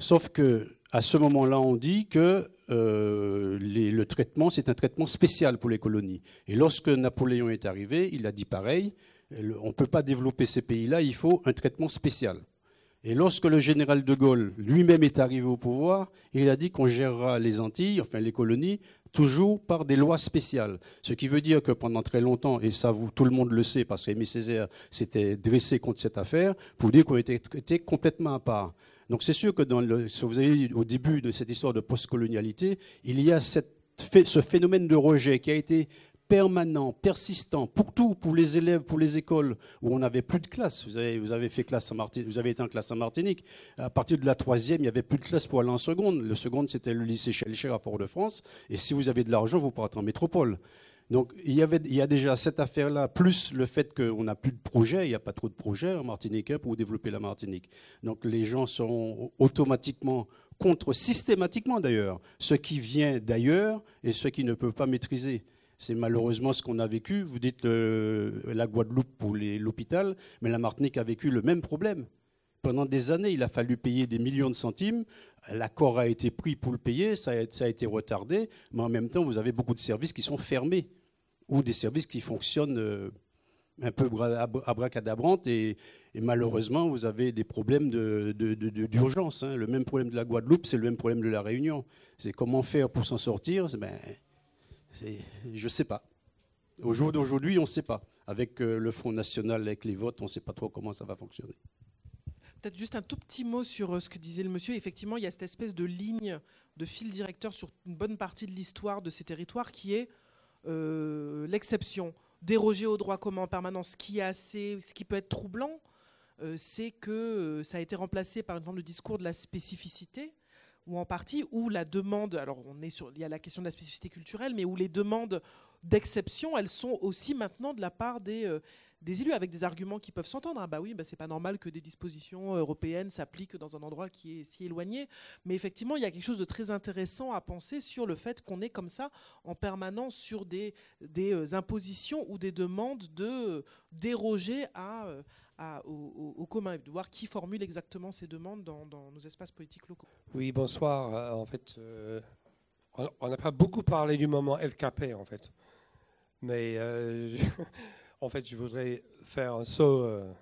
Sauf que à ce moment-là, on dit que euh, le traitement, c'est un traitement spécial pour les colonies. Et lorsque Napoléon est arrivé, il a dit pareil, on ne peut pas développer ces pays-là, il faut un traitement spécial. Et lorsque le général de Gaulle lui-même est arrivé au pouvoir, il a dit qu'on gérera les Antilles, enfin les colonies, toujours par des lois spéciales. Ce qui veut dire que pendant très longtemps, et ça vous, tout le monde le sait, parce qu'Aimé Césaire s'était dressé contre cette affaire, pour dire qu'on était traité complètement à part. Donc c'est sûr que dans le, si vous avez au début de cette histoire de postcolonialité, il y a ce phénomène de rejet qui a été permanent, persistant, pour tout, pour les élèves, pour les écoles, où on n'avait plus de classe. Vous avez, fait classe Martinique, vous avez été en classe en Martinique. À partir de la troisième, il n'y avait plus de classe pour aller en seconde. Le seconde, c'était le lycée Chelcher à Fort-de-France. Et si vous avez de l'argent, vous partez en métropole. Donc il y, avait, a déjà cette affaire-là, plus le fait qu'on n'a plus de projet, il n'y a pas trop de projets en Martinique hein, pour développer la Martinique. Donc les gens seront automatiquement contre, systématiquement d'ailleurs, ce qui vient d'ailleurs et ce qui ne peuvent pas maîtriser. C'est malheureusement ce qu'on a vécu. Vous dites la Guadeloupe pour l'hôpital, mais la Martinique a vécu le même problème. Pendant des années, il a fallu payer des millions de centimes. L'accord a été pris pour le payer, ça a, été retardé, mais en même temps, vous avez beaucoup de services qui sont fermés ou des services qui fonctionnent euh, un peu abracadabrante et, et malheureusement, vous avez des problèmes d'urgence. Hein. Le même problème de la Guadeloupe, c'est le même problème de la Réunion. C'est comment faire pour s'en sortir? Ben, Je ne sais pas. Au jour d'aujourd'hui, on ne sait pas. Avec euh, le Front National, avec les votes, on ne sait pas trop comment ça va fonctionner. Peut-être juste un tout petit mot sur euh, ce que disait le monsieur. Effectivement, il y a cette espèce de ligne, de fil directeur sur une bonne partie de l'histoire de ces territoires qui est euh, l'exception. Déroger au droit commun en permanence, ce qui, est assez, ce qui peut être troublant, c'est que ça a été remplacé par une forme de discours de la spécificité, ou en partie, où la demande, alors on est sur, il y a la question de la spécificité culturelle, mais où les demandes d'exception, elles sont aussi maintenant de la part des, des élus avec des arguments qui peuvent s'entendre. Ah bah oui, bah c'est pas normal que des dispositions européennes s'appliquent dans un endroit qui est si éloigné. Mais effectivement, il y a quelque chose de très intéressant à penser sur le fait qu'on est comme ça en permanence sur des, des euh, impositions ou des demandes de déroger à, euh, au, commun, de voir qui formule exactement ces demandes dans, nos espaces politiques locaux. Oui, bonsoir. Euh, en fait, on n'a pas beaucoup parlé du moment LKP en fait. Mais euh, *laughs* en fait, je voudrais faire un saut. Euh,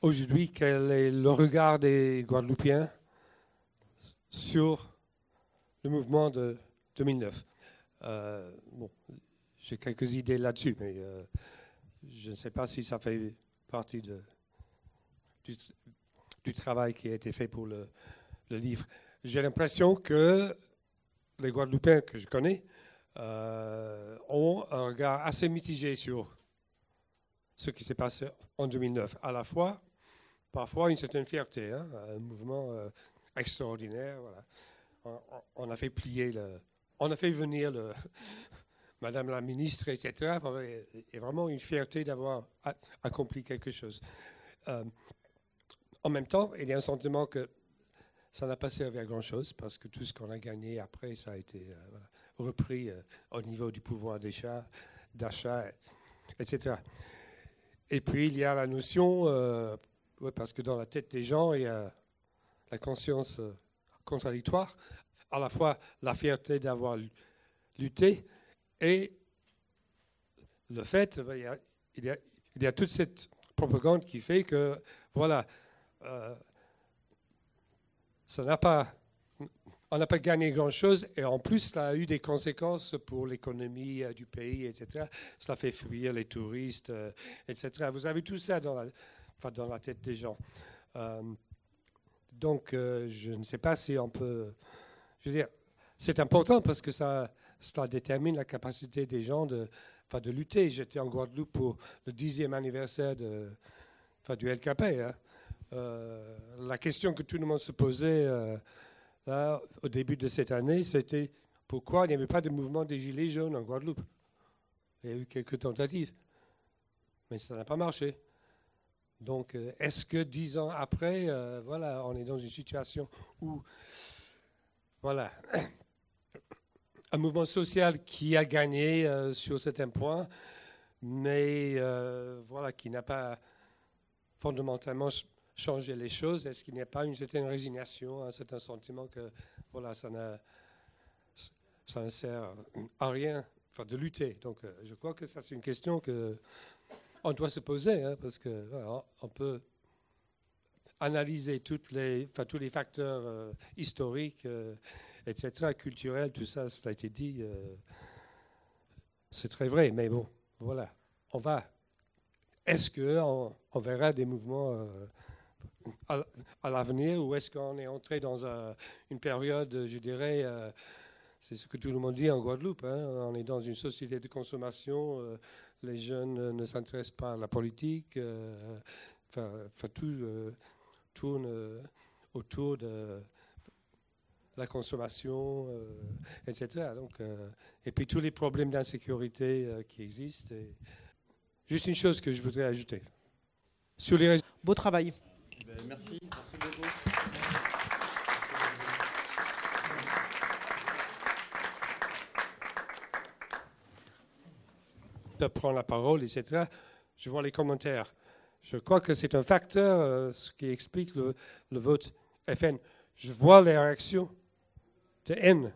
aujourd'hui, quel est le regard des Guadeloupéens sur le mouvement de 2009 euh, bon, J'ai quelques idées là-dessus, mais je ne sais pas si ça fait partie du, travail qui a été fait pour le, livre. J'ai l'impression que les Guadeloupéens que je connais euh, ont un regard assez mitigé sur ce qui s'est passé en 2009. À la fois, parfois, une certaine fierté, hein, un mouvement euh, extraordinaire. Voilà. On, a fait plier le. On a fait venir le. Madame la ministre, etc. Et vraiment une fierté d'avoir accompli quelque chose. Euh, en même temps, il y a un sentiment que ça n'a pas servi à grand-chose parce que tout ce qu'on a gagné après, ça a été repris euh, au niveau du pouvoir d'achat, etc. Et puis il y a la notion, euh, parce que dans la tête des gens, il y a la conscience euh, contradictoire, à la fois la fierté d'avoir lutté et le fait, il y, a, toute cette propagande qui fait que, voilà, ça n'a pas on n'a pas gagné grand-chose et en plus, ça a eu des conséquences pour l'économie euh, du pays, etc. Cela fait fuir les touristes, euh, etc. Vous avez tout ça dans la, dans la tête des gens. Euh, donc, je ne sais pas si on peut... Je veux dire, c'est important parce que ça, ça détermine la capacité des gens de, de lutter. J'étais en Guadeloupe pour le dixième anniversaire du LKP. Hein. la question que tout le monde se posait au début de cette année, c'était pourquoi il n'y avait pas de mouvement des Gilets jaunes en Guadeloupe? Il y a eu quelques tentatives, mais ça n'a pas marché. Donc, euh, est-ce que dix ans après, euh, voilà, on est dans une situation où, voilà, un mouvement social qui a gagné euh, sur certains points, mais voilà, qui n'a pas fondamentalement changer les choses. Est-ce qu'il n'y a pas une certaine résignation, un certain sentiment que voilà, ça, ça ne sert à rien enfin, de lutter? Donc euh, je crois que ça c'est une question que on doit se poser, hein, parce que on peut analyser toutes les, tous les facteurs euh, historiques, euh, etc., culturels, tout ça, ça a été dit. c'est très vrai, mais bon, voilà. On va. Est-ce qu'on on verra des mouvements à, l'avenir ou est-ce qu'on est entré dans une période, je dirais, euh, c'est ce que tout le monde dit en Guadeloupe, hein, on est dans une société de consommation, euh, les jeunes ne s'intéressent pas à la politique, euh, enfin, tout tourne autour de la consommation, etc. Donc, et puis tous les problèmes d'insécurité qui existent. Juste une chose que je voudrais ajouter. Sur les Beau travail. Ben, merci. Merci beaucoup. de prendre la parole, etc. Je vois les commentaires. Je crois que c'est un facteur euh, ce qui explique le, vote FN. Je vois les réactions de haine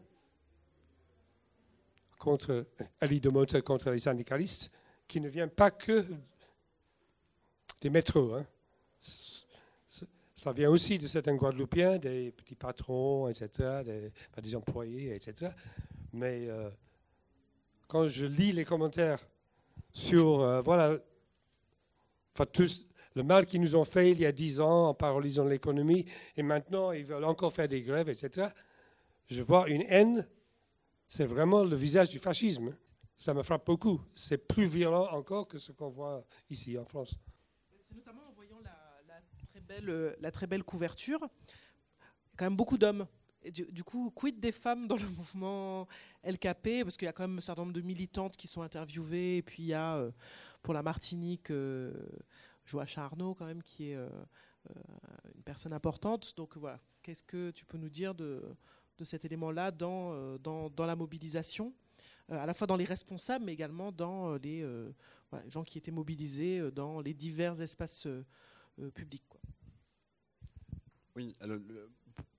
contre Ali de contre les syndicalistes, qui ne vient pas que des métros. Hein. Ça vient aussi de certains Guadeloupéens, des petits patrons, etc., des, employés, etc. Mais euh, quand je lis les commentaires sur euh, voilà, tout le mal qu'ils nous ont fait il y a dix ans en paralysant l'économie, et maintenant ils veulent encore faire des grèves, etc., je vois une haine. C'est vraiment le visage du fascisme. Ça me frappe beaucoup. C'est plus violent encore que ce qu'on voit ici en France. Euh, la très belle couverture. Quand même beaucoup d'hommes. Du, coup, quid des femmes dans le *laughs* mouvement LKP Parce qu'il y a quand même un certain nombre de militantes qui sont interviewées. Et puis il y a, euh, pour la Martinique, euh, Joachim Arnaud, quand même, qui est une personne importante. Donc voilà, qu'est-ce que tu peux nous dire de, de cet élément-là dans, dans, dans, la mobilisation à la fois dans les responsables, mais également dans les gens qui étaient mobilisés dans les divers espaces publics. Oui, alors,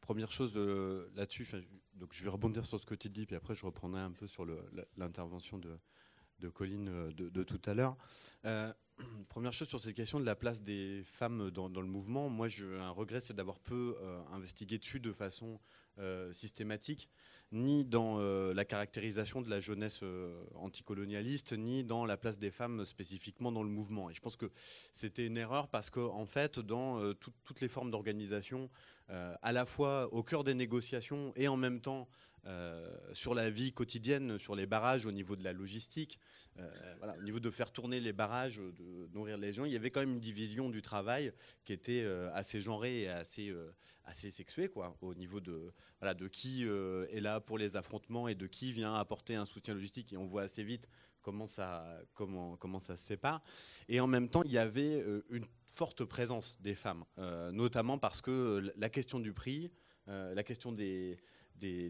première chose euh, là-dessus, donc je vais rebondir sur ce que tu dis, puis après je reprendrai un peu sur l'intervention de, de Colline euh, de, tout à l'heure. Euh, *clears throat* première chose sur cette question de la place des femmes dans, le mouvement, moi je, un regret c'est d'avoir peu euh, investigué dessus de façon euh, systématique, ni dans euh, la caractérisation de la jeunesse anticolonialiste, ni dans la place des femmes spécifiquement dans le mouvement. Et je pense que c'était une erreur parce que en fait, dans tout- toutes les formes d'organisation, à la fois au cœur des négociations et en même temps euh, sur la vie quotidienne, sur les barrages, au niveau de la logistique, euh, au niveau de faire tourner les barrages, de nourrir les gens, il y avait quand même une division du travail qui était euh, assez genrée et assez, assez sexuée, quoi, au niveau de, voilà, de qui est là pour les affrontements et de qui vient apporter un soutien logistique. Et on voit assez vite comment ça, comment, comment ça se sépare. Et en même temps, il y avait une forte présence des femmes, notamment parce que la question du prix, la question des, des-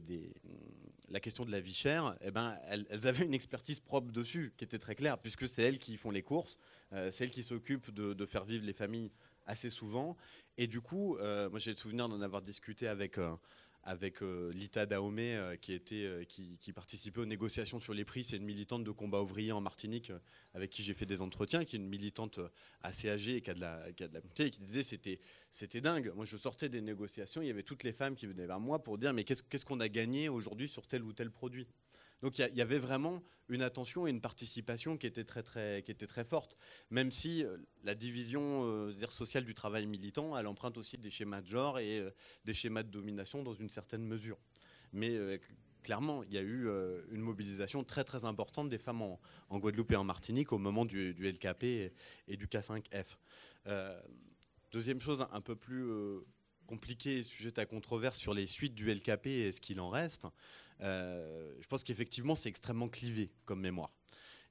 la question de la vie chère, eh ben, elles, avaient une expertise propre dessus, qui était très claire, puisque c'est elles qui font les courses, euh, c'est elles qui s'occupent de, de faire vivre les familles assez souvent. Et du coup, euh, moi j'ai le souvenir d'en avoir discuté avec, avec euh, Lita Dahomey, euh, qui, était, euh, qui, participait aux négociations sur les prix. C'est une militante de combat ouvrier en Martinique, avec qui j'ai fait des entretiens, qui est une militante assez âgée et qui a de la, qui a de la et qui disait c'était c'était dingue. Moi, je sortais des négociations, il y avait toutes les femmes qui venaient vers moi pour dire mais qu'est-ce qu'on a gagné aujourd'hui sur tel ou tel produit? Donc il y avait vraiment une attention et une participation qui était très très qui était très forte, même si euh, la division euh, sociale du travail militant, elle emprunte aussi des schémas de genre et euh, des schémas de domination dans une certaine mesure. Mais clairement, il y a eu une mobilisation très très importante des femmes en, Guadeloupe et en Martinique au moment du, LKP et, du K5F. Euh, deuxième chose un peu plus compliquée et sujette à controverse sur les suites du LKP et ce qu'il en reste, euh, je pense qu'effectivement c'est extrêmement clivé comme mémoire.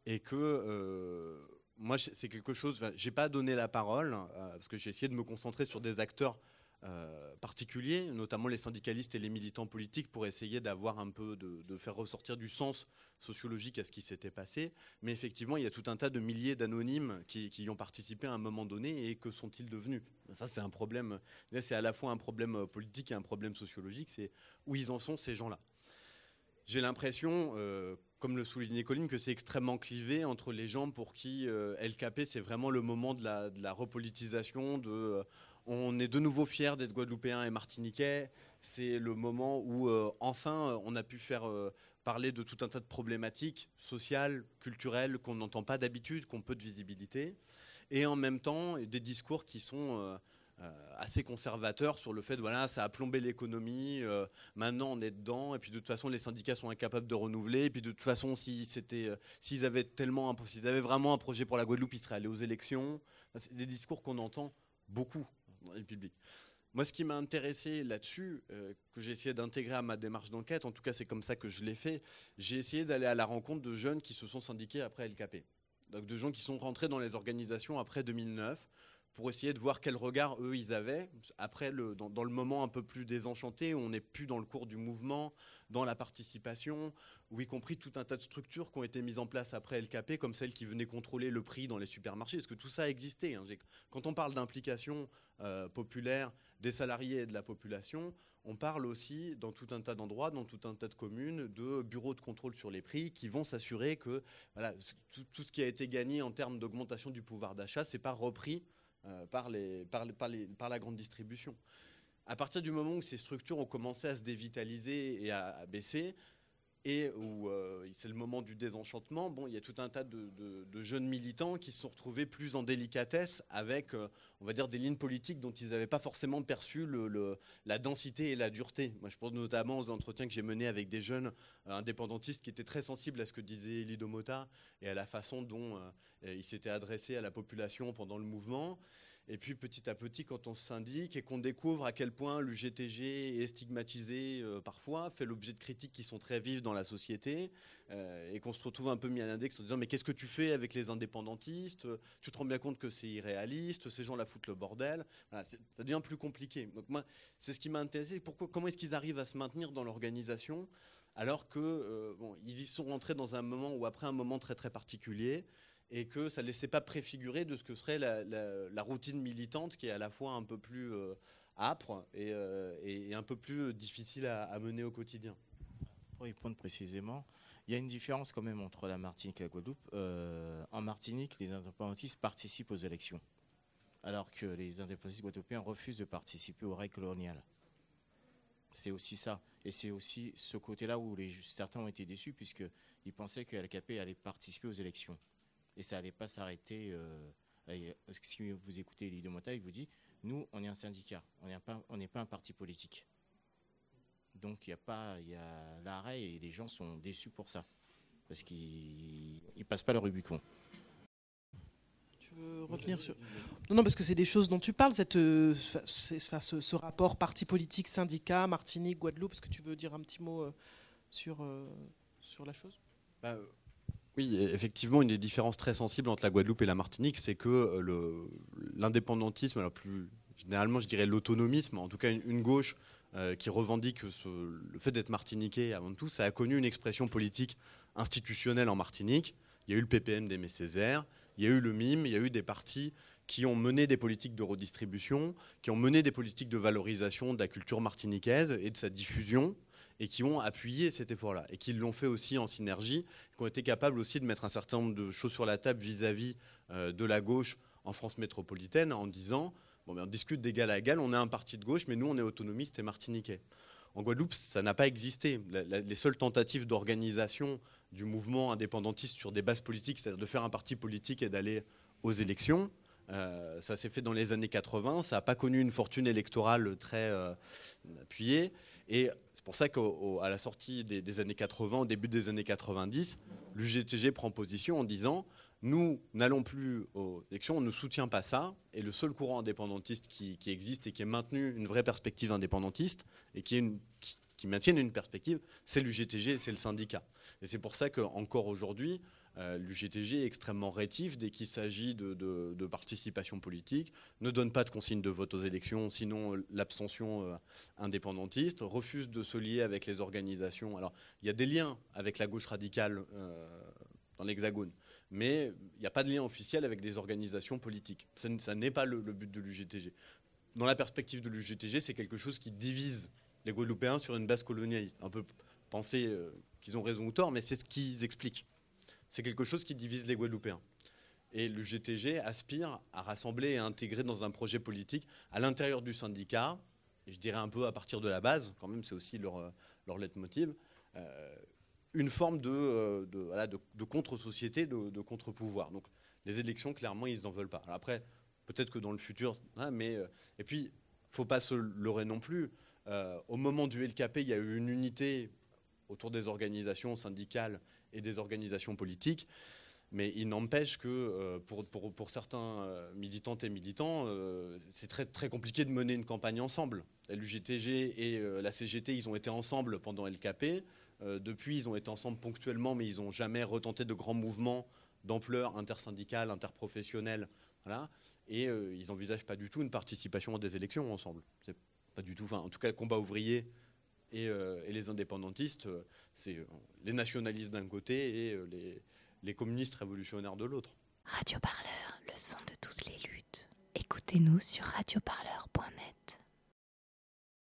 Et que euh, moi c'est quelque chose, j'ai pas donné la parole euh, parce que j'ai essayé de me concentrer sur des acteurs euh, particuliers, notamment les syndicalistes et les militants politiques, pour essayer d'avoir un peu, de, faire ressortir du sens sociologique à ce qui s'était passé. Mais effectivement, il y a tout un tas de milliers d'anonymes qui, y ont participé à un moment donné et que sont-ils devenus? Ça, c'est un problème. C'est à la fois un problème politique et un problème sociologique. C'est où ils en sont ces gens-là. J'ai l'impression, euh, comme le soulignait Colline, que c'est extrêmement clivé entre les gens pour qui euh, LKP, c'est vraiment le moment de la, de la repolitisation, de, euh, on est de nouveau fiers d'être guadeloupéens et martiniquais, c'est le moment où euh, enfin euh, on a pu faire euh, parler de tout un tas de problématiques sociales, culturelles, qu'on n'entend pas d'habitude, qu'on peu de visibilité, et en même temps des discours qui sont... assez conservateurs sur le fait voilà ça a plombé l'économie maintenant on est dedans et puis de toute façon les syndicats sont incapables de renouveler et puis de toute façon si avaient tellement s'ils avaient vraiment un projet pour la Guadeloupe ils seraient allés aux élections. C'est des discours qu'on entend beaucoup moi, ce qui m'a intéressé là-dessus, euh, que j'ai essayé d'intégrer à ma démarche d'enquête, en tout cas c'est comme ça que je l'ai fait, j'ai essayé d'aller à la rencontre de jeunes qui se sont syndiqués après LKP. Donc de gens qui sont rentrés dans les organisations après 2009 pour essayer de voir quel regard eux ils avaient après dans, le moment un peu plus désenchanté où on n'est plus dans le cours du mouvement, dans la participation, ou y compris tout un tas de structures qui ont été mises en place après LKP, comme celles qui venaient contrôler le prix dans les supermarchés, parce que tout ça existait. hein. Quand on parle d'implication euh, populaire des salariés et de la population, on parle aussi dans tout un tas d'endroits, dans tout un tas de communes, de bureaux de contrôle sur les prix qui vont s'assurer que tout, tout ce qui a été gagné en termes d'augmentation du pouvoir d'achat, c'est pas repris euh, par, la grande distribution. À partir du moment où ces structures ont commencé à se dévitaliser et à, à baisser, et où euh, c'est le moment du désenchantement, bon, il y a tout un tas de, jeunes militants qui se sont retrouvés plus en délicatesse avec, euh, on va dire, des lignes politiques dont ils n'avaient pas forcément perçu la densité et la dureté. Je pense notamment aux entretiens que j'ai menés avec des jeunes euh, indépendantistes qui étaient très sensibles à ce que disait Lido Mota et à la façon dont il s'était adressé à la population pendant le mouvement. Et puis petit à petit, quand on syndique et qu'on découvre à quel point l'UGTG est stigmatisé euh, parfois, fait l'objet de critiques qui sont très vives dans la société, euh, et qu'on se retrouve un peu mis à l'index en disant mais qu'est-ce que tu fais avec les indépendantistes? Tu te rends bien compte que c'est irréaliste, ces gens la foutent le bordel. Voilà, ça devient plus compliqué. Donc moi, c'est ce qui m'a intéressé. Pourquoi, comment est-ce qu'ils arrivent à se maintenir dans l'organisation alors que euh, y sont rentrés dans un moment ou après un moment très très particulier et que ça ne laissait pas préfigurer de ce que serait la, routine militante qui est à la fois un peu plus, euh, âpre et, un peu plus difficile à, mener au quotidien. Pour répondre précisément, il y a une différence quand même entre la Martinique et la Guadeloupe. en Martinique, les indépendantistes participent aux élections, alors que les indépendantistes guadeloupéens refusent de participer aux règles coloniales. C'est aussi ça. Et c'est aussi ce côté-là où certains ont été déçus, puisqu'ils pensaient que LKP allait participer aux élections. Et ça n'allait pas s'arrêter. Euh, si vous écoutez Lydie Mota, il vous dit nous, on est un syndicat, on n'est pas, pas un parti politique. Donc il y a pas, il y a l'arrêt et les gens sont déçus pour ça, parce qu'ils ne passent pas le Rubicon revenir sur. Non, non, parce que c'est des choses dont tu parles, cette, euh, ce, rapport parti politique, syndicat, Martinique, Guadeloupe. Est-ce que tu veux dire un petit mot euh, sur, euh, sur la chose? Bah, Oui, effectivement, une des différences très sensibles entre la Guadeloupe et la Martinique, c'est que l'indépendantisme, alors plus généralement, je dirais l'autonomisme, en tout cas une, gauche qui revendique le fait d'être martiniquais avant tout, ça a connu une expression politique institutionnelle en Martinique. Il y a eu le PPM d'Aimé Césaire, il y a eu le MIM, il y a eu des partis qui ont mené des politiques de redistribution, qui ont mené des politiques de valorisation de la culture martiniquaise et de sa diffusion, et qui ont appuyé cet effort-là, et qui l'ont fait aussi en synergie, qui ont été capables aussi de mettre un certain nombre de choses sur la table vis-à-vis euh, de la gauche en France métropolitaine, en disant, bon, ben, on discute d'égal à égal, on est un parti de gauche, mais nous, on est autonomiste et martiniquais. En Guadeloupe, ça n'a pas existé. les seules tentatives d'organisation du mouvement indépendantiste sur des bases politiques, c'est-à-dire de faire un parti politique et d'aller aux élections, euh, ça s'est fait dans les années 80. Ça n'a pas connu une fortune électorale très euh, appuyée. Et c'est pour ça qu'à la sortie des, années 80, au début des années 90, l'UGTG prend position en disant nous n'allons plus aux élections, on ne soutient pas ça. Et le seul courant indépendantiste qui, existe et qui est maintenu une vraie perspective indépendantiste et qui, est qui, maintienne une perspective, c'est l'UGTG et c'est le syndicat. Et c'est pour ça qu'encore aujourd'hui, euh, l'UGTG est extrêmement rétif dès qu'il s'agit de, participation politique, ne donne pas de consigne de vote aux élections, sinon euh, l'abstention euh, indépendantiste, refuse de se lier avec les organisations. Alors, il y a des liens avec la gauche radicale dans l'Hexagone mais il n'y a pas de lien officiel avec des organisations politiques. Ça, n'est pas le, but de l'UGTG. Dans la perspective de l'UGTG, c'est quelque chose qui divise les Guadeloupéens sur une base colonialiste. Un peu penser qu'ils ont raison ou tort, mais c'est ce qu'ils expliquent. C'est quelque chose qui divise les Guadeloupéens. Et l'UGTG aspire à rassembler et à intégrer dans un projet politique à l'intérieur du syndicat, et je dirais un peu à partir de la base, quand même c'est aussi leur, leur leitmotiv, euh, une forme de, euh, de, contre-société, de, contre-pouvoir. Donc les élections, clairement, ils n'en veulent pas. après, peut-être que dans le futur, hein, mais euh, et puis, faut pas se leurrer non plus. Euh, au moment du LKP, il y a eu une unité autour des organisations syndicales et des organisations politiques. Mais il n'empêche que pour, pour, certains militantes et militants, c'est très, compliqué de mener une campagne ensemble. L'UGTG et la CGT, ils ont été ensemble pendant LKP. Euh, depuis, ils ont été ensemble ponctuellement, mais ils n'ont jamais retenté de grands mouvements d'ampleur intersyndicale, interprofessionnelle. Voilà. Et euh, ils n'envisagent pas du tout une participation à des élections ensemble. Pas du tout. en tout cas, le combat ouvrier et, euh, les indépendantistes, c'est les nationalistes d'un côté et les, les communistes révolutionnaires de l'autre. Radio Parleur, le son de toutes les luttes. Écoutez-nous sur radioparleur.net.